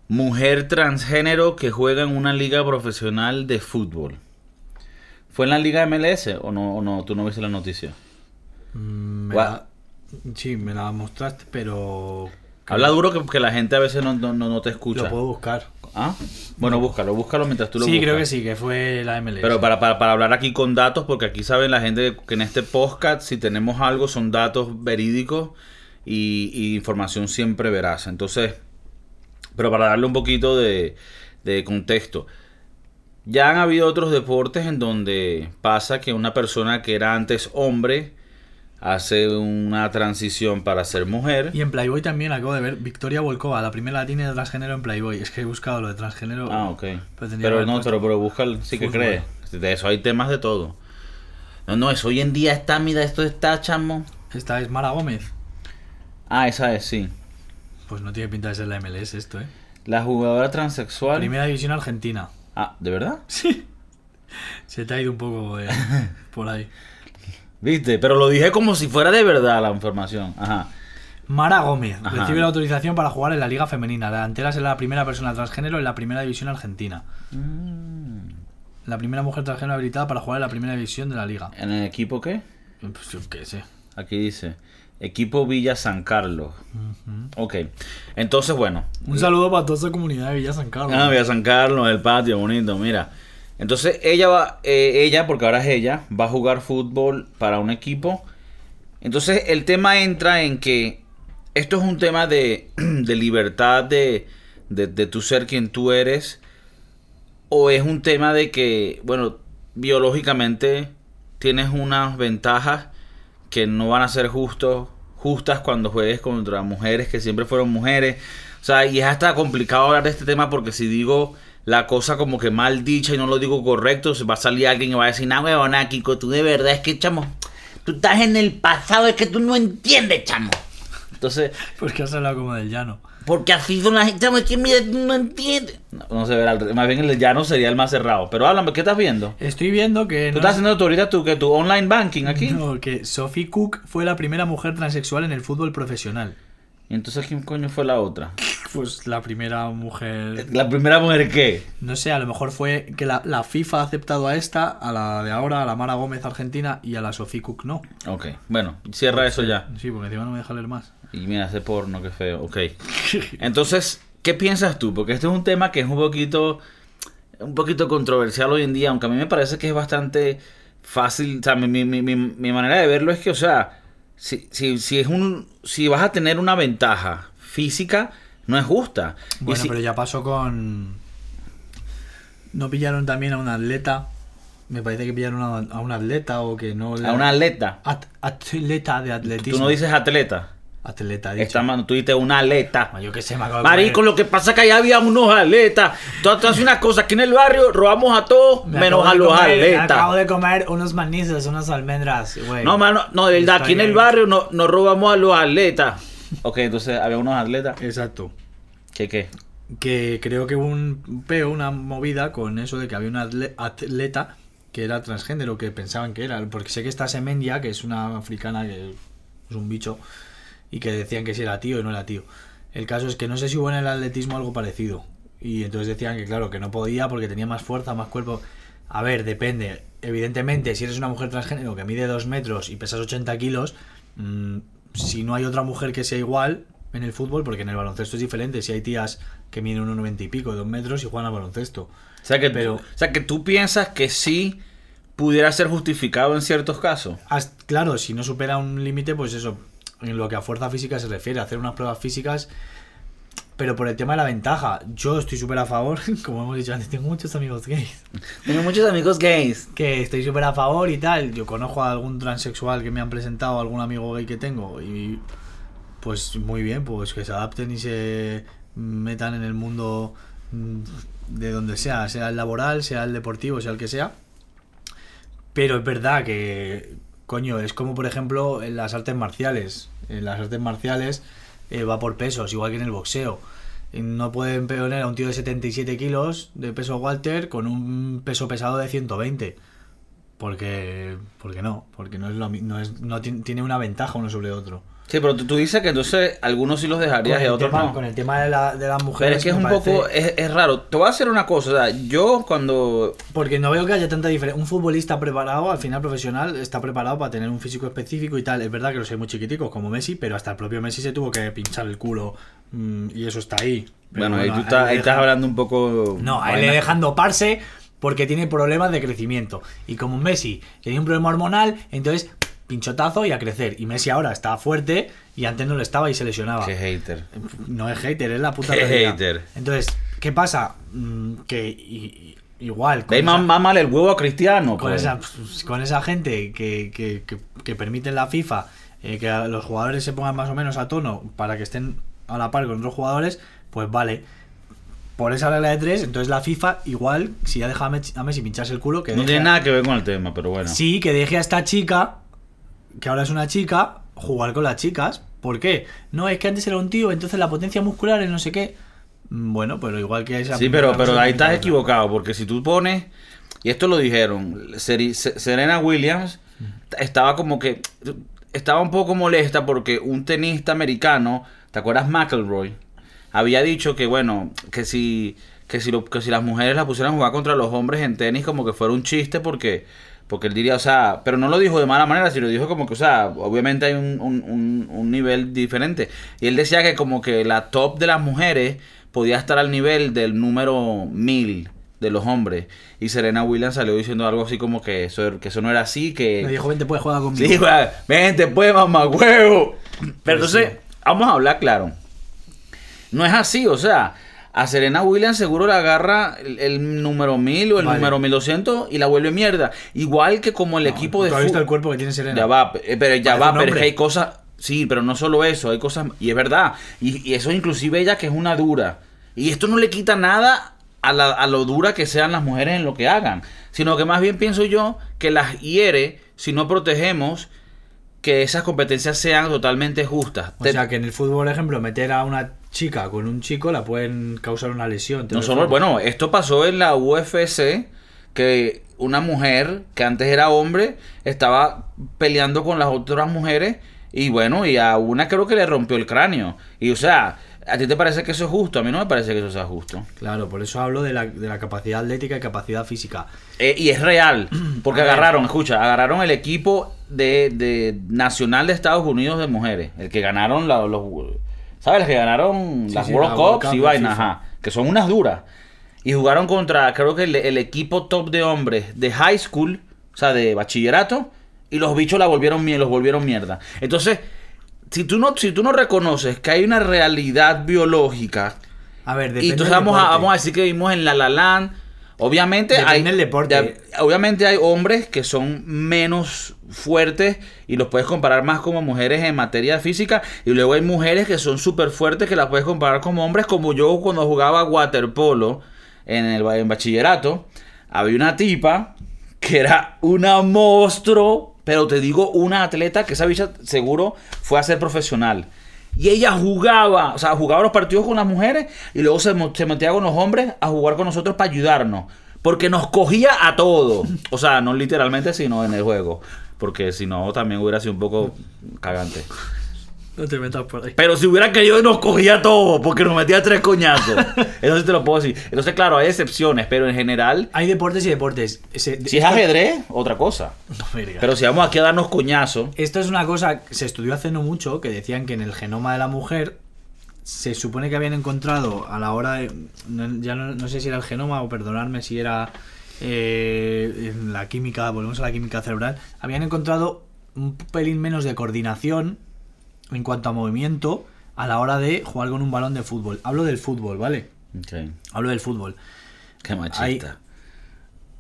S1: mujer transgénero que juega en una liga profesional de fútbol. ¿Fue en la liga MLS o no, o no? ¿Tú no viste la noticia?
S2: Mm, me la- sí, me la mostraste, pero.
S1: Habla duro que, que la gente a veces no, no, no- te
S2: Lo
S1: escucha.
S2: puedo buscar.
S1: ¿Ah? Bueno, búscalo, búscalo mientras tú lo
S2: Sí,
S1: buscas.
S2: creo que sí, que fue la MLS.
S1: Pero para, para, para hablar aquí con datos, porque aquí saben la gente que en este podcast, si tenemos algo, son datos verídicos y, y información siempre veraz. Entonces, pero para darle un poquito de, de contexto. Ya han habido otros deportes en donde pasa que una persona que era antes hombre hace una transición para ser mujer.
S2: Y en Playboy también acabo de ver Victoria Volkova, la primera latina de transgénero en Playboy. Es que he buscado lo de transgénero.
S1: Ah, ok.
S2: Pero
S1: no, pero, pero busca, el- sí que crees. De eso hay temas de todo. No, no, eso hoy en día está, mira, esto está, chamo.
S2: Esta es Mara Gómez.
S1: Ah, esa es, sí.
S2: Pues no tiene pinta de ser la MLS esto, ¿eh?
S1: La jugadora transexual.
S2: Primera división argentina.
S1: Ah, ¿de verdad?
S2: Sí. Se te ha ido un poco eh, por ahí.
S1: Viste, pero lo dije como si fuera de verdad la información. Ajá.
S2: Mara Gómez
S1: Ajá.
S2: recibe la autorización para jugar en la Liga Femenina. La delantera será la primera persona transgénero en la primera división argentina.
S1: Mm.
S2: La primera mujer transgénero habilitada para jugar en la primera división de la liga.
S1: ¿En el equipo qué?
S2: Pues yo qué sé.
S1: Aquí dice. Equipo Villa San Carlos. Ok. Entonces, bueno.
S2: Un saludo para toda esa comunidad de Villa San Carlos.
S1: Ah, Villa San Carlos, el patio, bonito, mira. Entonces ella va, eh, ella, porque ahora es ella, va a jugar fútbol para un equipo. Entonces el tema entra en que esto es un tema de, de libertad de, de, de tu ser quien tú eres. O es un tema de que, bueno, biológicamente tienes unas ventajas que no van a ser justos, justas cuando juegues contra mujeres que siempre fueron mujeres. O sea, y es hasta complicado hablar de este tema porque si digo la cosa como que mal dicha y no lo digo correcto, se va a salir alguien y va a decir, nah, huevona, Kiko, tú de verdad es que, chamo, tú estás en el pasado, es que tú no entiendes, chamo. Entonces,
S2: Pues que has hablado como del llano.
S1: porque así son las gente, es que mira, no entiende. No, no se verá, más bien el llano sería el más cerrado. Pero háblame, ¿qué estás viendo?
S2: Estoy viendo que.
S1: ¿Tú
S2: no-
S1: estás haciendo tu ahorita tu, que tu online banking aquí?
S2: No, que Sophie Cook fue la primera mujer transexual en el fútbol profesional.
S1: ¿Y entonces quién coño fue la otra?
S2: Pues la primera mujer.
S1: ¿La primera mujer qué?
S2: No sé, a lo mejor fue que la, la FIFA ha aceptado a esta, a la de ahora, a la Mara Gómez Argentina y a la Sophie Cook no.
S1: Ok, bueno, cierra eso ya.
S2: Sí, porque encima no me deja leer más.
S1: Y mira, ese porno, qué feo. Ok. Entonces, ¿qué piensas tú? Porque este es un tema que es un poquito, un poquito controversial hoy en día, aunque a mí me parece que es bastante fácil. O sea, mi, mi- mi- mi- mi manera de verlo es que, o sea, si, si, si es un, si vas a tener una ventaja física, no es justa.
S2: Bueno,
S1: si-
S2: pero ya pasó con. ¿No pillaron también a un atleta? Me parece que pillaron a, a un atleta o que no. le-
S1: a una atleta.
S2: At- atleta de atletismo.
S1: Tú no dices atleta.
S2: Atleta, dicho.
S1: Está, mal, tú una atleta.
S2: Ah, Yo qué sé, me acabo de
S1: Marico, lo que pasa es que allá había unos atletas. Tú, tú haces una cosa, aquí en el barrio robamos a todos
S2: Me
S1: menos a los
S2: comer- me Acabo de comer unos manices, unas almendras, güey.
S1: No, mano, no, de verdad, aquí en el barrio no, no robamos a los atletas. Ok, entonces había unos atletas.
S2: Exacto.
S1: ¿Qué qué?
S2: Que creo que hubo un peo, una movida con eso de que había un atle- atleta que era transgénero, que pensaban que era. Porque sé que está Semendia, que es una africana que es un bicho, y que decían que si era tío y no era tío. El caso es que no sé si hubo en el atletismo algo parecido. Y entonces decían que, claro, que no podía porque tenía más fuerza, más cuerpo. A ver, depende. Evidentemente, si eres una mujer transgénero que mide 2 metros y pesas 80 kilos, mm, si no hay otra mujer que sea igual en el fútbol, porque en el baloncesto es diferente, si hay tías que miden 1,90 y pico, 2 metros y juegan al baloncesto.
S1: O sea, que,
S2: Pero-
S1: o sea, que tú piensas que sí pudiera ser justificado en ciertos casos.
S2: Claro, si no supera un límite, pues eso, en lo que a fuerza física se refiere, hacer unas pruebas físicas, pero por el tema de la ventaja, yo estoy súper a favor, como hemos dicho antes, tengo muchos amigos gays,
S1: Tengo muchos amigos gays.
S2: que estoy súper a favor y tal, yo conozco a algún transexual que me han presentado, algún amigo gay que tengo, y pues muy bien, pues que se adapten y se metan en el mundo mm, de donde sea, sea el laboral, sea el deportivo, sea el que sea. Pero es verdad que, coño, es como por ejemplo en las artes marciales. En las artes marciales eh, va por pesos, igual que en el boxeo. No pueden poner a un tío de 77 kilos de peso Walter con un peso pesado de 120. Porque, porque no, porque no es lo no es, no ti- tiene una ventaja uno sobre otro.
S1: Sí, pero tú, tú dices que entonces algunos sí los dejarías y otros
S2: tema,
S1: no.
S2: con el tema de, la, de las
S1: Pero
S2: mujeres.
S1: es que es un
S2: parece-
S1: poco, es, es raro. Te voy a hacer una cosa, o sea, yo cuando
S2: Porque no veo que haya tanta diferencia. Un futbolista preparado, al final profesional, está preparado para tener un físico específico y tal. Es verdad que los hay muy chiquiticos, como Messi, pero hasta el propio Messi se tuvo que pinchar el culo mm, y eso está ahí. Pero
S1: Bueno, ahí
S2: bueno,
S1: tú estás, ahí estás hablando un poco.
S2: No, a él
S1: vaina.
S2: le dejan doparse porque tiene problemas de crecimiento. Y como Messi tenía un problema hormonal, entonces pinchotazo y a crecer. Y Messi ahora está fuerte y antes no lo estaba y se lesionaba.
S1: Qué hater.
S2: No es hater, es la puta
S1: Qué
S2: realidad.
S1: hater.
S2: Entonces, ¿qué pasa? Mm, que igual. con
S1: De ahí
S2: esa-
S1: má- mámale el huevo a Cristiano.
S2: con
S1: pues.
S2: esa, con esa gente que, que, que, que permite la FIFA eh, que los jugadores se pongan más o menos a tono para que estén a la par con otros jugadores, pues vale. Por esa regla de tres, entonces la FIFA, igual, si ya deja a Messi, pincharse el culo, que
S1: No
S2: deje
S1: tiene nada que ver con el tema, pero bueno.
S2: Sí, que deje a esta chica, que ahora es una chica, jugar con las chicas. ¿Por qué? No, es que antes era un tío, entonces la potencia muscular es no sé qué. Mm, Bueno, pero igual que esa.
S1: Sí, pero, pero ahí estás equivocado, porque si tú pones, y esto lo dijeron, Serena Williams estaba como que, estaba un poco molesta porque un tenista americano, ¿te acuerdas McElroy? Había dicho que, bueno, que si, que si, lo- que si las mujeres la pusieran a jugar contra los hombres en tenis, como que fuera un chiste, porque, porque él diría, o sea, pero no lo dijo de mala manera, sino dijo como que, o sea, obviamente hay un, un, un, un nivel diferente. Y él decía que como que la top de las mujeres podía estar al nivel del número mil de los hombres. Y Serena Williams salió diciendo algo así como que eso, que eso no era así, que...
S2: Me dijo, vente, puedes jugar conmigo.
S1: Sí, vente pues, mamá huevo. Pero entonces, vamos a hablar claro. No es así, o sea, a Serena Williams seguro le agarra el, el número 1000 o el
S2: Vale.
S1: número 1200 y la vuelve mierda. Igual que como el equipo de
S2: ¿Tú has visto el cuerpo que tiene Serena?
S1: Ya va, eh, pero ya va, pero es que hay cosas. Sí, pero no solo eso, hay cosas. Y es verdad. Y, y eso inclusive ella que es una dura. Y esto no le quita nada a, la- a lo dura que sean las mujeres en lo que hagan. Sino que más bien pienso yo que las hiere si no protegemos que esas competencias sean totalmente justas.
S2: O
S1: Te-
S2: sea, que en el fútbol, por ejemplo, meter a una chica con un chico la pueden causar una lesión.
S1: No solo, bueno, esto pasó en la UFC, que una mujer que antes era hombre estaba peleando con las otras mujeres y bueno, y a una creo que le rompió el cráneo. Y o sea, ¿a ti te parece que eso es justo? A mí no me parece que eso sea justo.
S2: Claro, por eso hablo de la, de la capacidad atlética y capacidad física.
S1: Eh, y es real, porque agarraron, escucha, agarraron el equipo de, de nacional de Estados Unidos de mujeres, el que ganaron la- los, ¿sabes? Los que ganaron
S2: Sí,
S1: las
S2: sí,
S1: World
S2: la World
S1: Cups
S2: Cup
S1: y vainas, ajá, que son unas duras. Y jugaron contra, creo que el, el equipo top de hombres de high school, o sea, de bachillerato, y los bichos la volvieron, los volvieron mierda. Entonces, si tú no, si tú no reconoces que hay una realidad biológica
S2: A ver, depende
S1: y entonces vamos a, vamos a decir que vimos en La La Land. Obviamente
S2: Depende
S1: hay
S2: del deporte.
S1: de- obviamente hay hombres que son menos fuertes y los puedes comparar más como mujeres en materia física y luego hay mujeres que son súper fuertes que las puedes comparar como hombres como yo cuando jugaba waterpolo en el en bachillerato había una tipa que era una monstruo pero te digo una atleta que esa bicha seguro fue a ser profesional y ella jugaba, o sea, jugaba los partidos con las mujeres y luego se, se metía con los hombres a jugar con nosotros para ayudarnos. Porque nos cogía a todo. O sea, no literalmente, sino en el juego. Porque si no, también hubiera sido un poco cagante.
S2: No te metas por ahí.
S1: Pero si hubiera querido, nos cogía todo. Porque nos metía tres coñazos. Sí te lo puedo decir. Entonces, claro, hay excepciones. Pero en general,
S2: Hay deportes y deportes. Ese-
S1: si es ajedrez, otra cosa.
S2: No.
S1: Pero si vamos aquí a darnos coñazos.
S2: Esto es una cosa que se estudió hace no mucho, que decían que en el genoma de la mujer se supone que habían encontrado a la hora de... no- ya no, no sé si era el genoma o perdonarme si era eh, en la química, volvemos a la química cerebral, habían encontrado un pelín menos de coordinación en cuanto a movimiento a la hora de jugar con un balón de fútbol. Hablo del fútbol, ¿vale?
S1: Ok,
S2: Hablo del fútbol.
S1: Qué machista.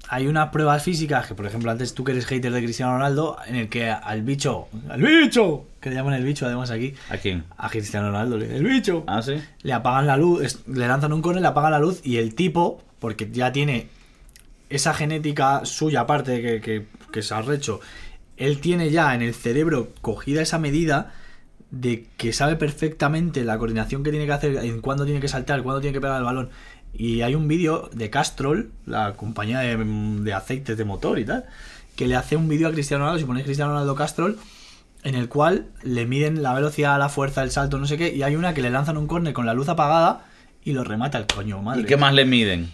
S2: hay unas pruebas físicas que, por ejemplo, antes tú que eres hater de Cristiano Ronaldo, en el que al bicho, al bicho, que le llaman el bicho además aquí,
S1: ¿A quién?
S2: a Cristiano Ronaldo, el bicho,
S1: Ah, sí.
S2: le apagan la luz, le lanzan un cone, le apagan la luz y el tipo, porque ya tiene esa genética suya aparte que, que, que es arrecho, él tiene ya en el cerebro cogida esa medida de que sabe perfectamente la coordinación que tiene que hacer, en cuándo tiene que saltar, cuándo tiene que pegar el balón. Y hay un vídeo de Castrol, la compañía de, de aceites de motor y tal, que le hace un vídeo a Cristiano Ronaldo, si ponéis Cristiano Ronaldo Castrol, en el cual le miden la velocidad, la fuerza, el salto, no sé qué, y hay una que le lanzan un córner con la luz apagada y lo remata el coño, madre.
S1: ¿Y qué más le miden?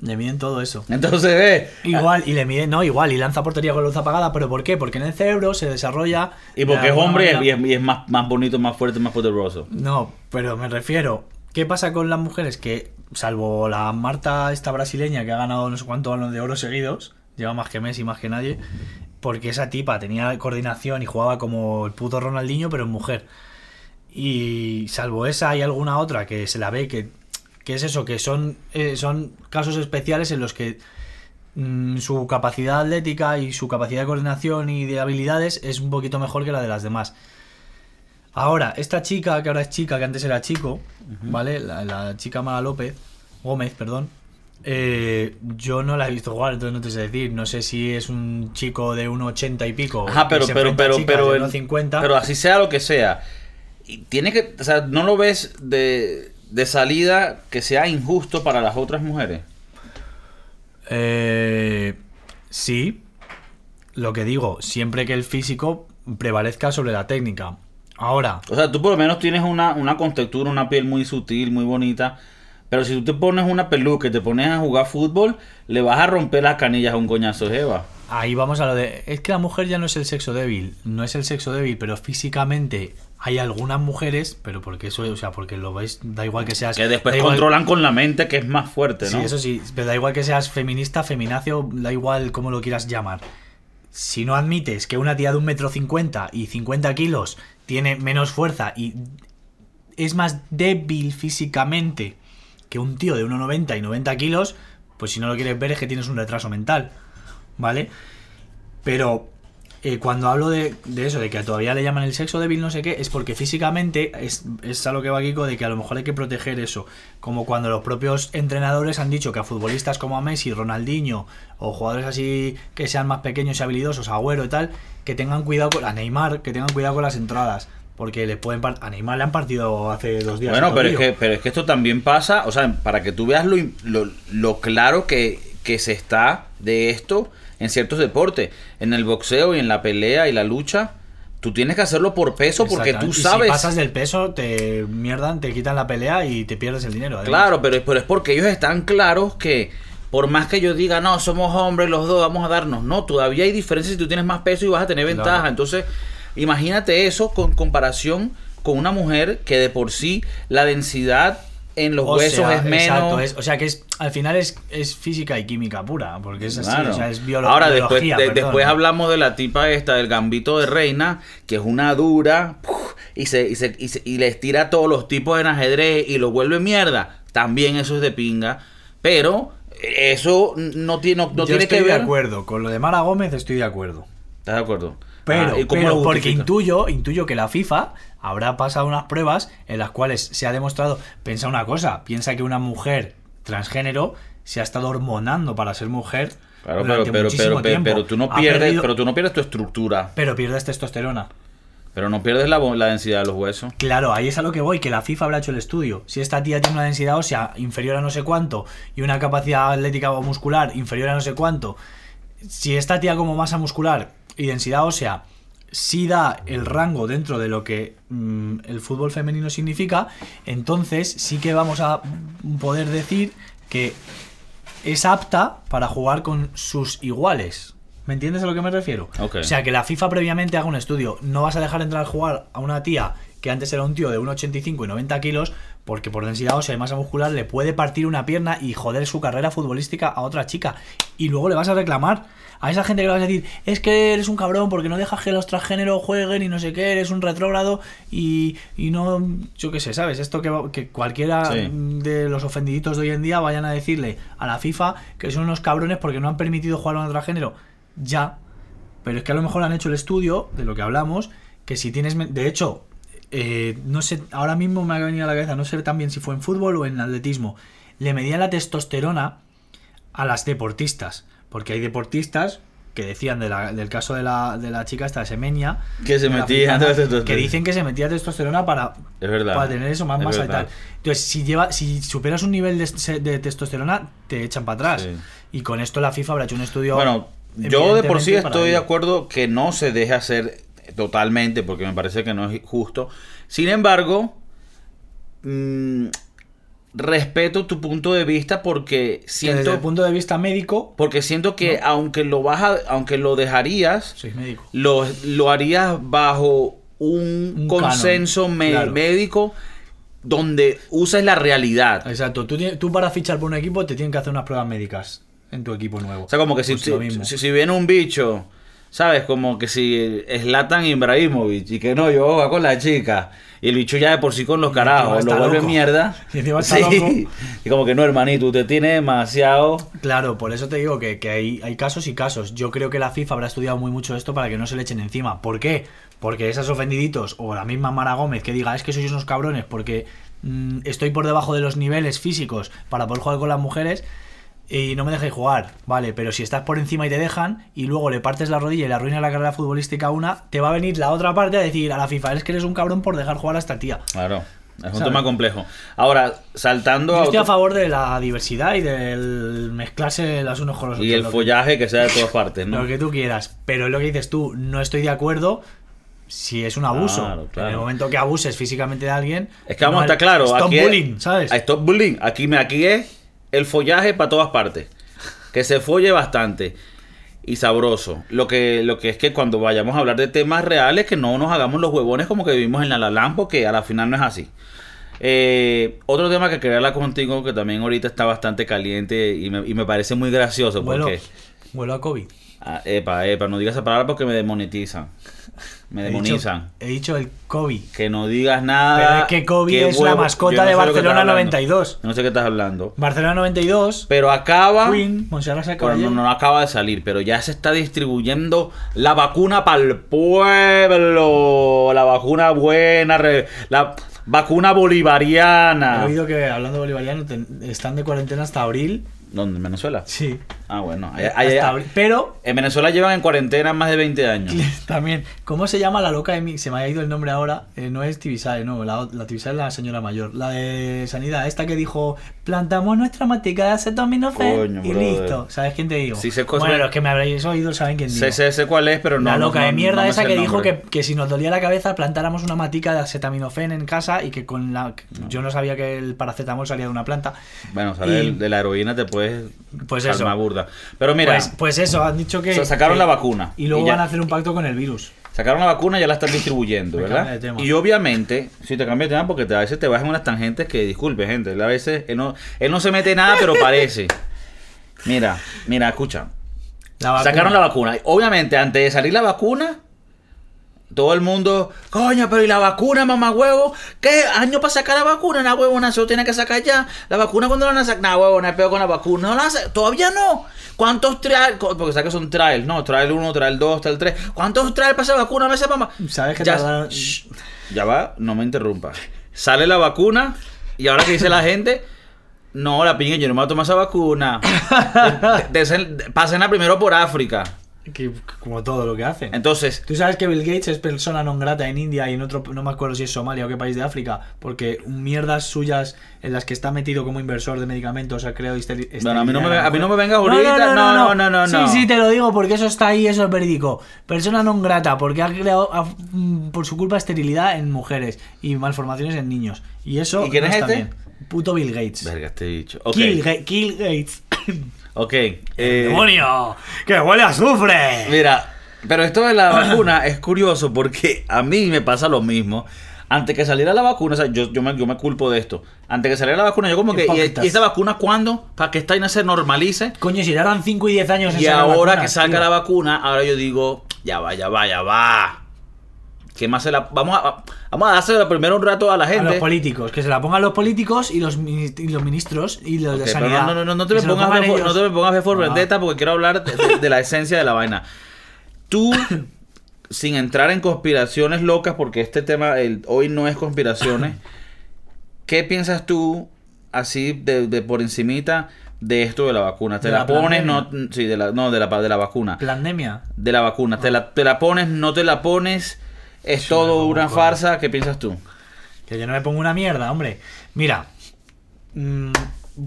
S2: Le miden todo eso.
S1: Entonces, ve.
S2: Igual, y le miden, no, igual, y lanza portería con luz apagada, pero ¿por qué? Porque en el cerebro se desarrolla...
S1: Y porque
S2: de
S1: es hombre
S2: manera-
S1: y es, y es más, más bonito, más fuerte, más poderoso.
S2: No, pero me refiero, ¿qué pasa con las mujeres? Que, salvo la Marta, esta brasileña, que ha ganado no sé cuántos balones de oro seguidos, lleva más que Messi, más que nadie, porque esa tipa tenía coordinación y jugaba como el puto Ronaldinho, pero en mujer. Y salvo esa, hay alguna otra que se la ve que, que es eso, que son, eh, son casos especiales en los que mm, su capacidad atlética y su capacidad de coordinación y de habilidades es un poquito mejor que la de las demás. Ahora, esta chica, que ahora es chica, que antes era chico, ¿vale? La, la chica Mara López, Gómez, perdón. eh, yo no la he visto jugar, entonces no te sé decir. No sé si es un chico de 1,80 y pico.
S1: Ajá, pero, pero, pero, pero,
S2: de
S1: en-
S2: 1,50.
S1: pero así sea lo que sea. y Tiene que, o sea, no lo ves de, de salida que sea injusto para las otras mujeres.
S2: Eh, sí, lo que digo, siempre que el físico prevalezca sobre la técnica. Ahora,
S1: O sea, tú por lo menos tienes una, una contextura, una piel muy sutil, muy bonita. Pero si tú te pones una peluca y te pones a jugar fútbol, le vas a romper las canillas a un coñazo Eva.
S2: ahí vamos a lo de... Es que la mujer ya no es el sexo débil, no es el sexo débil, pero físicamente hay algunas mujeres, pero porque eso, o sea, porque lo veis, da igual que seas...
S1: Que después
S2: igual-
S1: controlan con la mente, que es más fuerte,
S2: Sí,
S1: ¿no?
S2: eso sí, pero da igual que seas feminista, feminacio, da igual cómo lo quieras llamar. Si no admites que una tía de un metro cincuenta y 50 kilos tiene menos fuerza y es más débil físicamente que un tío de 1,90 y 90 kilos, pues si no lo quieres ver es que tienes un retraso mental, ¿vale? Pero eh, cuando hablo de, de eso, de que todavía le llaman el sexo débil, no sé qué, es porque físicamente es, es a lo que va Kiko de que a lo mejor hay que proteger eso. Como cuando los propios entrenadores han dicho que a futbolistas como a Messi, Ronaldinho o jugadores así que sean más pequeños y habilidosos, Agüero y tal, que tengan cuidado con a Neymar, que tengan cuidado con las entradas. porque le pueden a Neymar le han partido hace dos días.
S1: Bueno, pero es, que, pero es que esto también pasa, o sea, para que tú veas lo, lo, lo claro que, que se está de esto en ciertos deportes. En el boxeo y en la pelea y la lucha, tú tienes que hacerlo por peso porque tú
S2: Exactamente. Y
S1: sabes...
S2: Si pasas del peso, te mierdan, te quitan la pelea y te pierdes el dinero. además.
S1: Claro, pero, es- pero es porque ellos están claros que por más que yo diga, no, somos hombres los dos, vamos a darnos, no, todavía hay diferencias si tú tienes más peso y vas a tener
S2: Claro.
S1: ventaja. Entonces, imagínate eso con comparación con una mujer que de por sí la densidad en los
S2: O
S1: huesos
S2: sea,
S1: es menos.
S2: Exacto, es- o sea que es al final es, es física y química pura, porque es así,
S1: Claro.
S2: o sea, es biolo-
S1: Ahora, después,
S2: biología.
S1: de-
S2: perdón.
S1: después hablamos de la tipa esta del gambito de reina, que es una dura, y se, y se, y se- y les tira todos los tipos en ajedrez y los vuelve mierda. También eso es de pinga. Pero eso no tiene, no, no
S2: Yo
S1: tiene
S2: estoy
S1: que ver.
S2: de acuerdo, con lo de Mara Gómez estoy de acuerdo.
S1: ¿Estás de acuerdo?
S2: Pero,
S1: Ah, ¿y cómo
S2: pero
S1: lo
S2: porque intuyo, intuyo que la FIFA habrá pasado unas pruebas en las cuales se ha demostrado, piensa una cosa, piensa que una mujer transgénero se ha estado hormonando para ser mujer
S1: Claro, pero,
S2: durante
S1: pero,
S2: muchísimo
S1: pero, pero,
S2: tiempo.
S1: pero tú no
S2: Ha
S1: pierdes,
S2: perdido-
S1: pero tú no pierdes tu estructura,
S2: pero pierdes testosterona.
S1: pero no pierdes la, la densidad de los huesos.
S2: Claro, ahí es a lo que voy, que la FIFA habrá hecho el estudio. Si esta tía tiene una densidad ósea inferior a no sé cuánto y una capacidad atlética o muscular inferior a no sé cuánto, si esta tía como masa muscular y densidad ósea sí da el rango dentro de lo que mm, el fútbol femenino significa, entonces sí que vamos a poder decir que es apta para jugar con sus iguales. ¿Me entiendes a lo que me refiero? O sea, que la FIFA previamente haga un estudio. No vas a dejar entrar a jugar a una tía que antes era un tío de 1,85 y 90 kilos, porque por densidad ósea y masa muscular le puede partir una pierna y joder su carrera futbolística a otra chica. Y luego le vas a reclamar a esa gente que le vas a decir, es que eres un cabrón porque no dejas que los transgéneros jueguen y no sé qué, eres un retrógrado y, y no, yo qué sé, ¿sabes? Esto que, va- que cualquiera
S1: Sí.
S2: de los ofendiditos de hoy en día vayan a decirle a la FIFA que son unos cabrones porque no han permitido jugar a un transgénero. Ya, pero es que a lo mejor han hecho el estudio de lo que hablamos, que si tienes... De hecho, eh, no sé, ahora mismo me ha venido a la cabeza, no sé también si fue en fútbol o en atletismo, le medían la testosterona a las deportistas, porque hay deportistas que decían de la- del caso de la, de la chica esta de Semenia,
S1: Que se metía testosterona.
S2: que dicen que se metía testosterona para,
S1: Es verdad.
S2: para tener eso más
S1: Es
S2: masa y tal. Entonces, si lleva, si superas un nivel de, de testosterona, te echan para atrás.
S1: Sí.
S2: Y con esto la FIFA habrá hecho un estudio.
S1: Bueno, yo de por sí estoy de acuerdo que no se deje hacer totalmente porque me parece que no es justo. Sin embargo, mm, respeto tu punto de vista porque
S2: Que desde
S1: siento
S2: el punto de vista médico,
S1: porque siento que aunque lo vas a- aunque lo dejarías
S2: soy médico.
S1: lo, lo harías bajo un,
S2: Un
S1: consenso
S2: canon,
S1: me-
S2: claro.
S1: médico donde uses la realidad.
S2: Exacto. Tú, tú para fichar por un equipo te tienen que hacer unas pruebas médicas en tu equipo nuevo.
S1: O sea, como que si,
S2: Pues
S1: si,
S2: mismo.
S1: si- si viene un bicho, ¿sabes? Como que si Slatan Ibrahimovic y que no, yo voy con la chica. Y el bicho ya de por sí con los carajos lo vuelve
S2: loco.
S1: mierda.
S2: Y encima está
S1: Sí.
S2: loco.
S1: Y como que no, hermanito, usted tiene demasiado.
S2: Claro, por eso te digo que, que hay, hay casos y casos. Yo creo que la FIFA habrá estudiado muy mucho esto para que no se le echen encima. ¿Por qué? Porque esas ofendiditos o la misma Mara Gómez que diga es que sois unos cabrones porque mm, estoy por debajo de los niveles físicos para poder jugar con las mujeres y no me dejéis jugar. Vale, pero si estás por encima y te dejan y luego le partes la rodilla y le arruinas la carrera futbolística a una, te va a venir la otra parte a decir a la FIFA es que eres un cabrón por dejar jugar a esta tía.
S1: Claro, es un
S2: ¿Sabes?
S1: tema complejo. Ahora, saltando
S2: Yo
S1: a
S2: estoy a
S1: otro-
S2: favor de la diversidad y del mezclarse las unos con los otros.
S1: y el
S2: que-
S1: follaje que sea de todas partes, ¿no?
S2: Lo que tú quieras. Pero es lo que dices tú, no estoy de acuerdo si es un abuso.
S1: Claro, claro.
S2: En el momento que abuses físicamente de alguien.
S1: Es que vamos
S2: no
S1: a
S2: el-
S1: claros.
S2: Stop
S1: aquí es-
S2: bullying, ¿sabes?
S1: Stop bullying. Aquí, aquí es el follaje para todas partes. Que se folle bastante. Y sabroso. Lo que, lo que es que cuando vayamos a hablar de temas reales, que no nos hagamos los huevones como que vivimos en la Lalam, porque a la final no es así. Eh, otro tema que quería hablar contigo, que también ahorita está bastante caliente y me, y me parece muy gracioso,
S2: Vuelo,
S1: porque...
S2: vuelo a COVID.
S1: Ah, epa, epa, no digas esa palabra porque me demonetizan. Me
S2: He dicho,
S1: demonizan.
S2: he dicho el COVID.
S1: Que no digas nada.
S2: Pero es que Kobe es la mascota
S1: no
S2: de Barcelona
S1: estás hablando.
S2: 92.
S1: No sé qué estás hablando.
S2: Barcelona 92.
S1: Pero acaba.
S2: Queen, Montserrat
S1: Bueno, no, no acaba de salir, pero ya se está distribuyendo la vacuna para el pueblo. La vacuna buena. la vacuna
S2: He
S1: bolivariana.
S2: oído que hablando bolivariano están de cuarentena hasta abril.
S1: ¿Dónde? ¿En Venezuela?
S2: Sí.
S1: Ah, bueno. Ahí-
S2: abril. Pero
S1: en Venezuela llevan en cuarentena más de 20 años.
S2: también, ¿cómo se llama la loca de mi? Se me ha ido el nombre ahora. Eh, no es Tibisay, no. La, la Tibisay es la señora mayor. La de Sanidad, esta que dijo: plantamos nuestra matica de acetaminofén
S1: Coño,
S2: y
S1: brother.
S2: listo. ¿Sabes quién te digo?
S1: Sé cosas-
S2: bueno, los que me habréis oído saben quién digo.
S1: Sé, sé, sé cuál es, pero no.
S2: la loca
S1: no-
S2: de mierda
S1: no
S2: esa que dijo que, que si nos dolía la cabeza plantáramos una matica de acetaminofén en casa y que con la... Yo no sabía que el paracetamol salía de una planta.
S1: Bueno, sale
S2: Y-
S1: de, la heroína te puedes
S2: Pues eso.
S1: burda. Pero mira,
S2: Pues, pues eso, han dicho que...
S1: o sea, sacaron
S2: que-
S1: la vacuna.
S2: Y luego van a hacer un pacto con el virus.
S1: Sacaron la vacuna y ya la están distribuyendo, ¿verdad? Y obviamente, si te cambia de tema, porque a veces te vas en unas tangentes que, disculpe, gente, a veces, él no, él no se mete nada, pero parece. Mira, mira, escucha.
S2: La.
S1: Sacaron la vacuna. Obviamente, antes de salir la vacuna, todo el mundo, coño, pero ¿y la vacuna, mamá huevo? ¿Qué año para sacar la vacuna? Na huevo, se lo tiene que sacar ya. La vacuna, cuando la van a sacar? Nah, huevo, no hay peor con la vacuna. No la Todavía no. ¿Cuántos trials? Co- Porque sabes que son trials, ¿no? Trial 1, trial 2, trial 3. ¿Cuántos trials para esa vacuna? Me mamá.
S2: ¿Sabes que
S1: ya,
S2: tardaron-
S1: Shh, ya va, no me interrumpa. Sale la vacuna y ahora que dice la gente, no, la pingue, yo no me voy a tomar esa vacuna. De- de- de- Pásenla primero por África.
S2: Que- como todo lo que hacen.
S1: Entonces,
S2: Tú sabes que Bill Gates es persona non grata en India y en otro, no me acuerdo si es Somalia o qué país de África, porque mierdas suyas en las que está metido como inversor de medicamentos ha creado
S1: Bueno, a mí no me- a mí no me vengas ahorita, no, no, no, no, no.
S2: Sí, sí, te lo digo porque eso está ahí, eso es verídico. Persona non grata porque ha creado ha- mm, por su culpa esterilidad en mujeres y malformaciones en niños. Y eso
S1: ¿Y quién
S2: no
S1: es este?
S2: bien. Puto Bill Gates.
S1: verga, este dicho. Ok,
S2: Kill, Ga- Kill Gates.
S1: Ok. eh,
S2: ¡Demonio! ¡Que huele a azufre!
S1: mira, pero esto de la vacuna es curioso porque a mí me pasa lo mismo. Antes que saliera la vacuna, o sea, yo, yo, me, yo me culpo de esto. Antes que saliera la vacuna, yo como que. ¿Y, y esta vacuna cuándo? ¿Para que esta vaina se normalice?
S2: Coño, si tardan 5 y 10 años en
S1: Y ahora que
S2: tío.
S1: la vacuna, ahora yo digo, ya va, ya va, ya va. ¿Qué más se la vamos a vamos a dársela primero un rato a la
S2: A los
S1: gente?
S2: políticos, que se la pongan los políticos y los, y los ministros y los de sanidad.
S1: no, no, no, no te
S2: Que
S1: me pongas
S2: pongan
S1: B for-
S2: ellos.
S1: no te me pongas B for
S2: Ah.
S1: vendetta porque quiero hablar de, de- de la esencia de la vaina. Tú, sin entrar en conspiraciones locas, porque este tema el- hoy no es conspiraciones, ¿qué piensas tú así de, de por encimita de esto de la vacuna? ¿Te la,
S2: la
S1: pones? No, sí, de la, no, de la, de la vacuna.
S2: Pandemia.
S1: De la vacuna. ¿Te la, te la pones? ¿No te la pones? ¿Es
S2: Sí,
S1: todo una farsa? ¿Qué piensas tú?
S2: Que yo no me pongo una mierda, hombre. Mira. mm,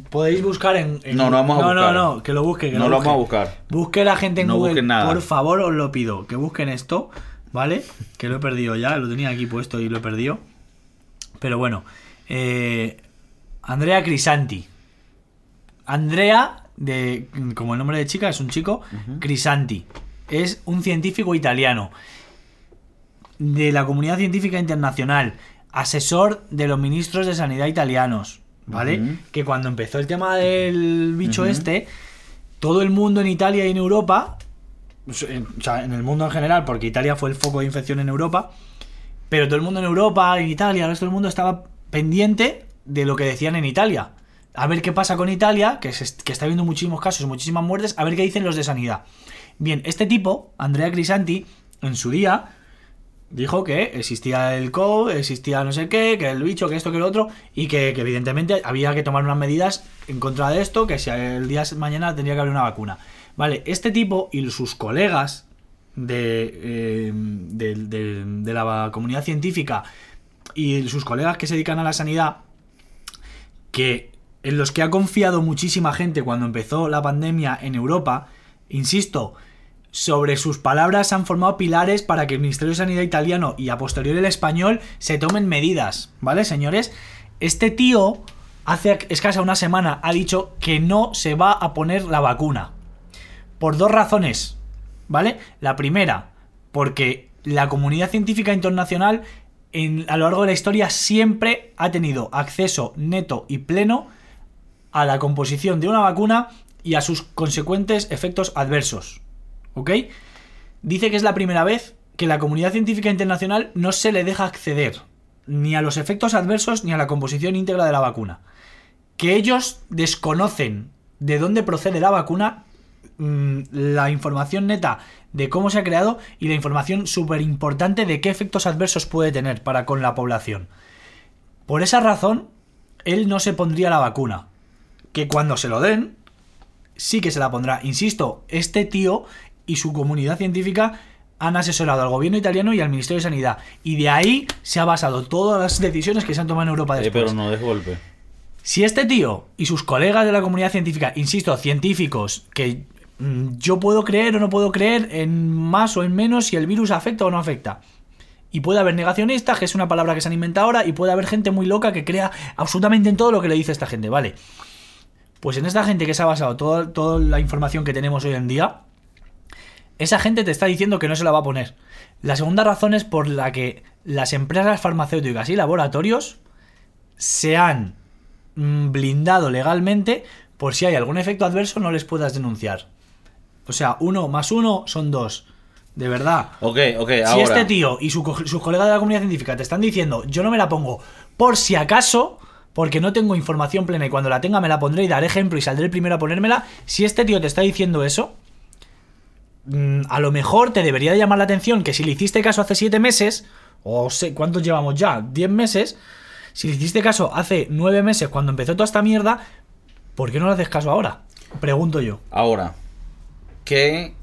S2: podéis buscar en, en-
S1: No, no vamos a
S2: no,
S1: buscar.
S2: No, no, que lo busque. Que
S1: No
S2: lo
S1: lo
S2: busque.
S1: vamos a buscar.
S2: Busque la gente en
S1: No
S2: Google.
S1: busquen nada.
S2: Por favor, os lo pido. Que busquen esto, ¿vale? Que lo he perdido ya. Lo tenía aquí puesto y lo he perdido. Pero bueno. eh, Andrea Crisanti. Andrea, de, como el nombre de chica, es un chico. Crisanti. Es un científico italiano. De la comunidad científica internacional. Asesor de los ministros de sanidad italianos. ¿Vale? Que cuando empezó el tema del bicho este todo el mundo en Italia y en Europa, en- o sea, en el mundo en general, porque Italia fue el foco de infección en Europa, pero todo el mundo en Europa, en Italia, el resto del mundo estaba pendiente de lo que decían en Italia. A ver qué pasa con Italia, que, se- que está habiendo muchísimos casos, muchísimas muertes, a ver qué dicen los de sanidad. Bien, este tipo, Andrea Crisanti, en su día, dijo que existía el COVID, existía no sé qué, que el bicho, que esto, que lo otro, y que, evidentemente había que tomar unas medidas en contra de esto, que si el día de mañana tendría que haber una vacuna. Vale, este tipo y sus colegas de, eh, de, de- de la comunidad científica y sus colegas que se dedican a la sanidad, que en los que ha confiado muchísima gente cuando empezó la pandemia en Europa, insisto, sobre sus palabras han formado pilares para que el Ministerio de Sanidad italiano y a posteriori el español se tomen medidas, ¿vale, señores? Este tío hace escasa una semana ha dicho que no se va a poner la vacuna. Por dos razones, ¿vale? La primera, porque la comunidad científica internacional en- a lo largo de la historia siempre ha tenido acceso neto y pleno a la composición de una vacuna y a sus consecuentes efectos adversos. ¿Ok? Dice que es la primera vez que la comunidad científica internacional no se le deja acceder ni a los efectos adversos ni a la composición íntegra de la vacuna. Que ellos desconocen de dónde procede la vacuna, mm, la información neta de cómo se ha creado y la información súper importante de qué efectos adversos puede tener para con la población. Por esa razón, él no se pondría la vacuna. Que cuando se lo den, sí que se la pondrá. Insisto, este tío y su comunidad científica han asesorado al gobierno italiano y al Ministerio de Sanidad. Y de ahí se ha basado todas las decisiones que se han tomado en Europa
S1: Eh,
S2: después.
S1: pero no des golpe.
S2: Si este tío y sus colegas de la comunidad científica, insisto, científicos, que mm, yo puedo creer o no puedo creer en más o en menos si el virus afecta o no afecta. Y puede haber negacionistas, que es una palabra que se han inventado ahora, y puede haber gente muy loca que crea absolutamente en todo lo que le dice esta gente, ¿vale? Pues en esta gente que se ha basado toda, toda la información que tenemos hoy en día, esa gente te está diciendo que no se la va a poner. La segunda razón es por la que las empresas farmacéuticas y laboratorios se han mm, blindado legalmente por si hay algún efecto adverso no les puedas denunciar. O sea, uno más uno son dos. De verdad.
S1: Ok, ok,
S2: Si
S1: ahora.
S2: este tío y su sus colegas de la comunidad científica te están diciendo, yo no me la pongo por si acaso, porque no tengo información plena y cuando la tenga me la pondré y daré ejemplo y saldré el primero a ponérmela, si este tío te está diciendo eso, a lo mejor te debería de llamar la atención que si le hiciste caso hace 7 meses, o sé cuántos llevamos ya, 10 meses, si le hiciste caso hace 9 meses cuando empezó toda esta mierda, ¿por qué no le haces caso ahora? Pregunto yo.
S1: Ahora, que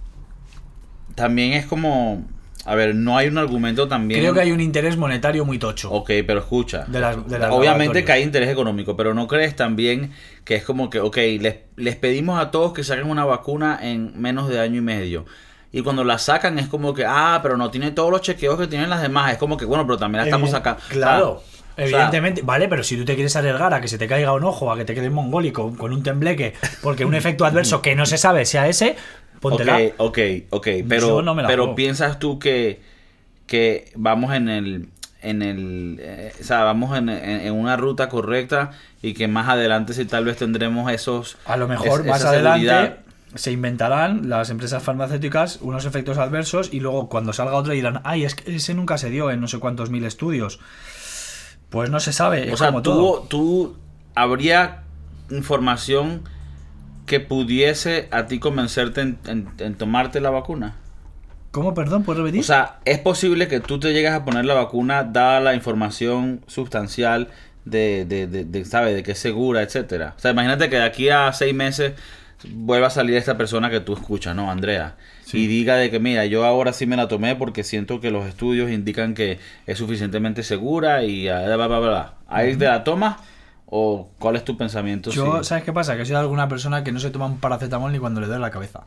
S1: también es como. A ver, no hay un argumento también.
S2: Creo que hay un interés monetario muy tocho.
S1: Ok, pero escucha.
S2: De las- de las
S1: Obviamente que hay interés económico, pero ¿no crees también que es como que, ok, les, les pedimos a todos que saquen una vacuna en menos de año y medio? Y cuando la sacan es como que, ah, pero no tiene todos los chequeos que tienen las demás. Es como que, bueno, pero también la estamos sacando.
S2: Claro.
S1: O sea,
S2: Evidentemente, vale, pero si tú te quieres arriesgar a que se te caiga un ojo, a que te quede mongólico con un tembleque, porque un efecto adverso que no se sabe sea ese, póntela.
S1: Ok, ok, ok. Pero,
S2: no
S1: pero piensas tú que, que vamos en el. En el, eh, o sea, vamos en, en- en una ruta correcta y que más adelante si tal vez tendremos esos
S2: A lo mejor
S1: es-
S2: más adelante
S1: seguridad.
S2: se inventarán las empresas farmacéuticas unos efectos adversos y luego cuando salga otro dirán, ay, es que ese nunca se dio en no sé cuántos mil estudios. Pues no se sabe.
S1: O
S2: es
S1: sea,
S2: como
S1: tú,
S2: todo.
S1: tú habría información que pudiese a ti convencerte en, en- en tomarte la vacuna.
S2: ¿Cómo, perdón? ¿Puedes repetir?
S1: O sea, es posible que tú te llegues a poner la vacuna dada la información sustancial de, de, de, de, ¿sabe? de que es segura, etcétera. O sea, imagínate que de aquí a seis meses vuelva a salir esta persona que tú escuchas, ¿no? Andrea.
S2: Sí.
S1: Y diga de que, mira, yo ahora sí me la tomé porque siento que los estudios indican que es suficientemente segura y bla, bla, bla, bla. ¿Ahí te la tomas? ¿O cuál es tu pensamiento?
S2: Yo,
S1: Sí.
S2: ¿sabes qué pasa? Que soy alguna persona que no se toma un paracetamol ni cuando le duele la cabeza.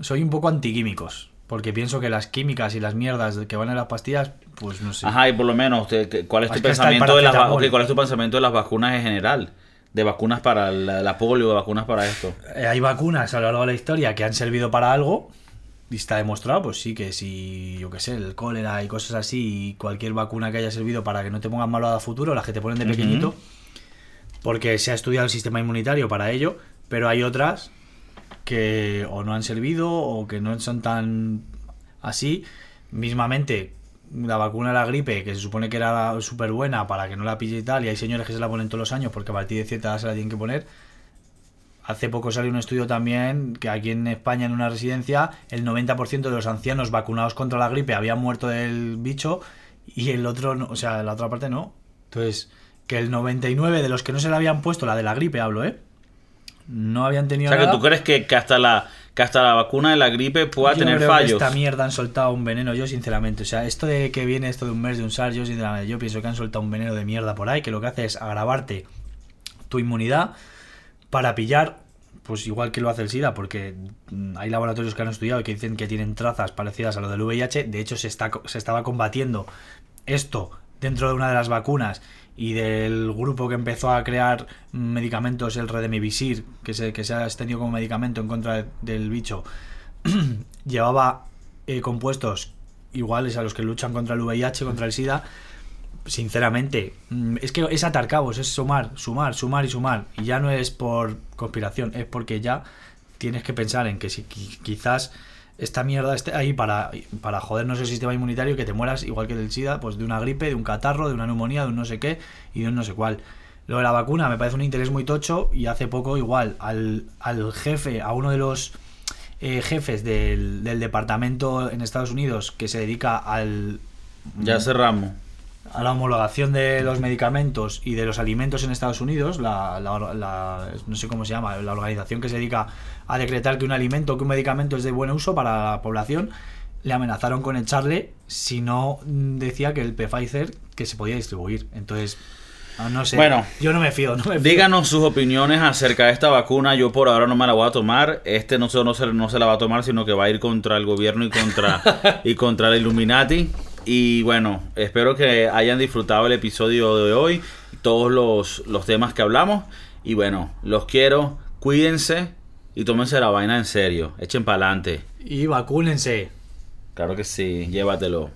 S2: Soy un poco antiquímicos. Porque pienso que las químicas y las mierdas que van en las pastillas, pues no sé.
S1: Ajá, y por lo menos, ¿cuál es tu
S2: Es
S1: pensamiento de las va-
S2: paracetamol.
S1: ok, cuál es tu pensamiento de las vacunas en general? De vacunas para la, la polio, de vacunas para esto.
S2: Eh, hay vacunas a lo largo de la historia que han servido para algo. Y está demostrado, pues sí, que si, yo qué sé, el cólera y cosas así, y cualquier vacuna que haya servido para que no te pongas malo a futuro, las que te ponen de pequeñito, porque se ha estudiado el sistema inmunitario para ello, pero hay otras que o no han servido o que no son tan así. Mismamente, la vacuna de la gripe, que se supone que era súper buena para que no la pille y tal, y hay señores que se la ponen todos los años porque a partir de cierta se la tienen que poner. Hace poco salió un estudio también que aquí en España, en una residencia, el 90% de los ancianos vacunados contra la gripe habían muerto del bicho y el otro, o sea, la otra parte no. Entonces, que el 99 de los que no se le habían puesto, la de la gripe hablo, ¿eh? No habían
S1: O
S2: tenido
S1: sea, que tú crees que, que hasta la que hasta la vacuna de la gripe pueda
S2: Yo
S1: tener
S2: creo que
S1: fallos.
S2: esta mierda han soltado un veneno, yo sinceramente. O sea, esto de que viene esto de un mes, de un SARS, yo sinceramente, yo pienso que han soltado un veneno de mierda por ahí, que lo que hace es agravarte tu inmunidad para pillar, pues igual que lo hace el SIDA, porque mm, hay laboratorios que han estudiado y que dicen que tienen trazas parecidas a lo del VIH. De hecho, se, está, se estaba combatiendo esto dentro de una de las vacunas y del grupo que empezó a crear medicamentos, el Redemivisir, que se, que se ha extendido como medicamento en contra de- del bicho, llevaba eh, compuestos iguales a los que luchan contra el VIH, contra el SIDA. Sinceramente, mm, es que es atar cabos, es sumar, sumar, sumar y sumar. Y ya no es por conspiración, es porque ya tienes que pensar en que si qui- quizás esta mierda esté ahí para, para jodernos el sistema inmunitario que te mueras igual que del SIDA, pues de una gripe, de un catarro, de una neumonía, de un no sé qué y de un no sé cuál. Lo de la vacuna me parece un interés muy tocho y hace poco igual al, al jefe, a uno de los eh, jefes del, del departamento en Estados Unidos que se dedica al...
S1: Ya cerramos.
S2: a la homologación de los medicamentos y de los alimentos en Estados Unidos, la, la- la- no sé cómo se llama, la organización que se dedica a decretar que un alimento o que un medicamento es de buen uso para la población, le amenazaron con echarle si no mm, decía que el Pfizer que se podía distribuir. Entonces, no sé.
S1: Bueno.
S2: yo no me fío, no me fío.
S1: Díganos sus opiniones acerca de esta vacuna. Yo por ahora no me la voy a tomar. Este no, se- no, se, no se la va a tomar, sino que va a ir contra el gobierno y contra, y contra el Illuminati. Y bueno, espero que hayan disfrutado el episodio de hoy, todos los, los temas que hablamos. Y bueno, los quiero, cuídense y tómense la vaina en serio. Echen para adelante.
S2: Y vacúnense.
S1: Claro que sí, llévatelo.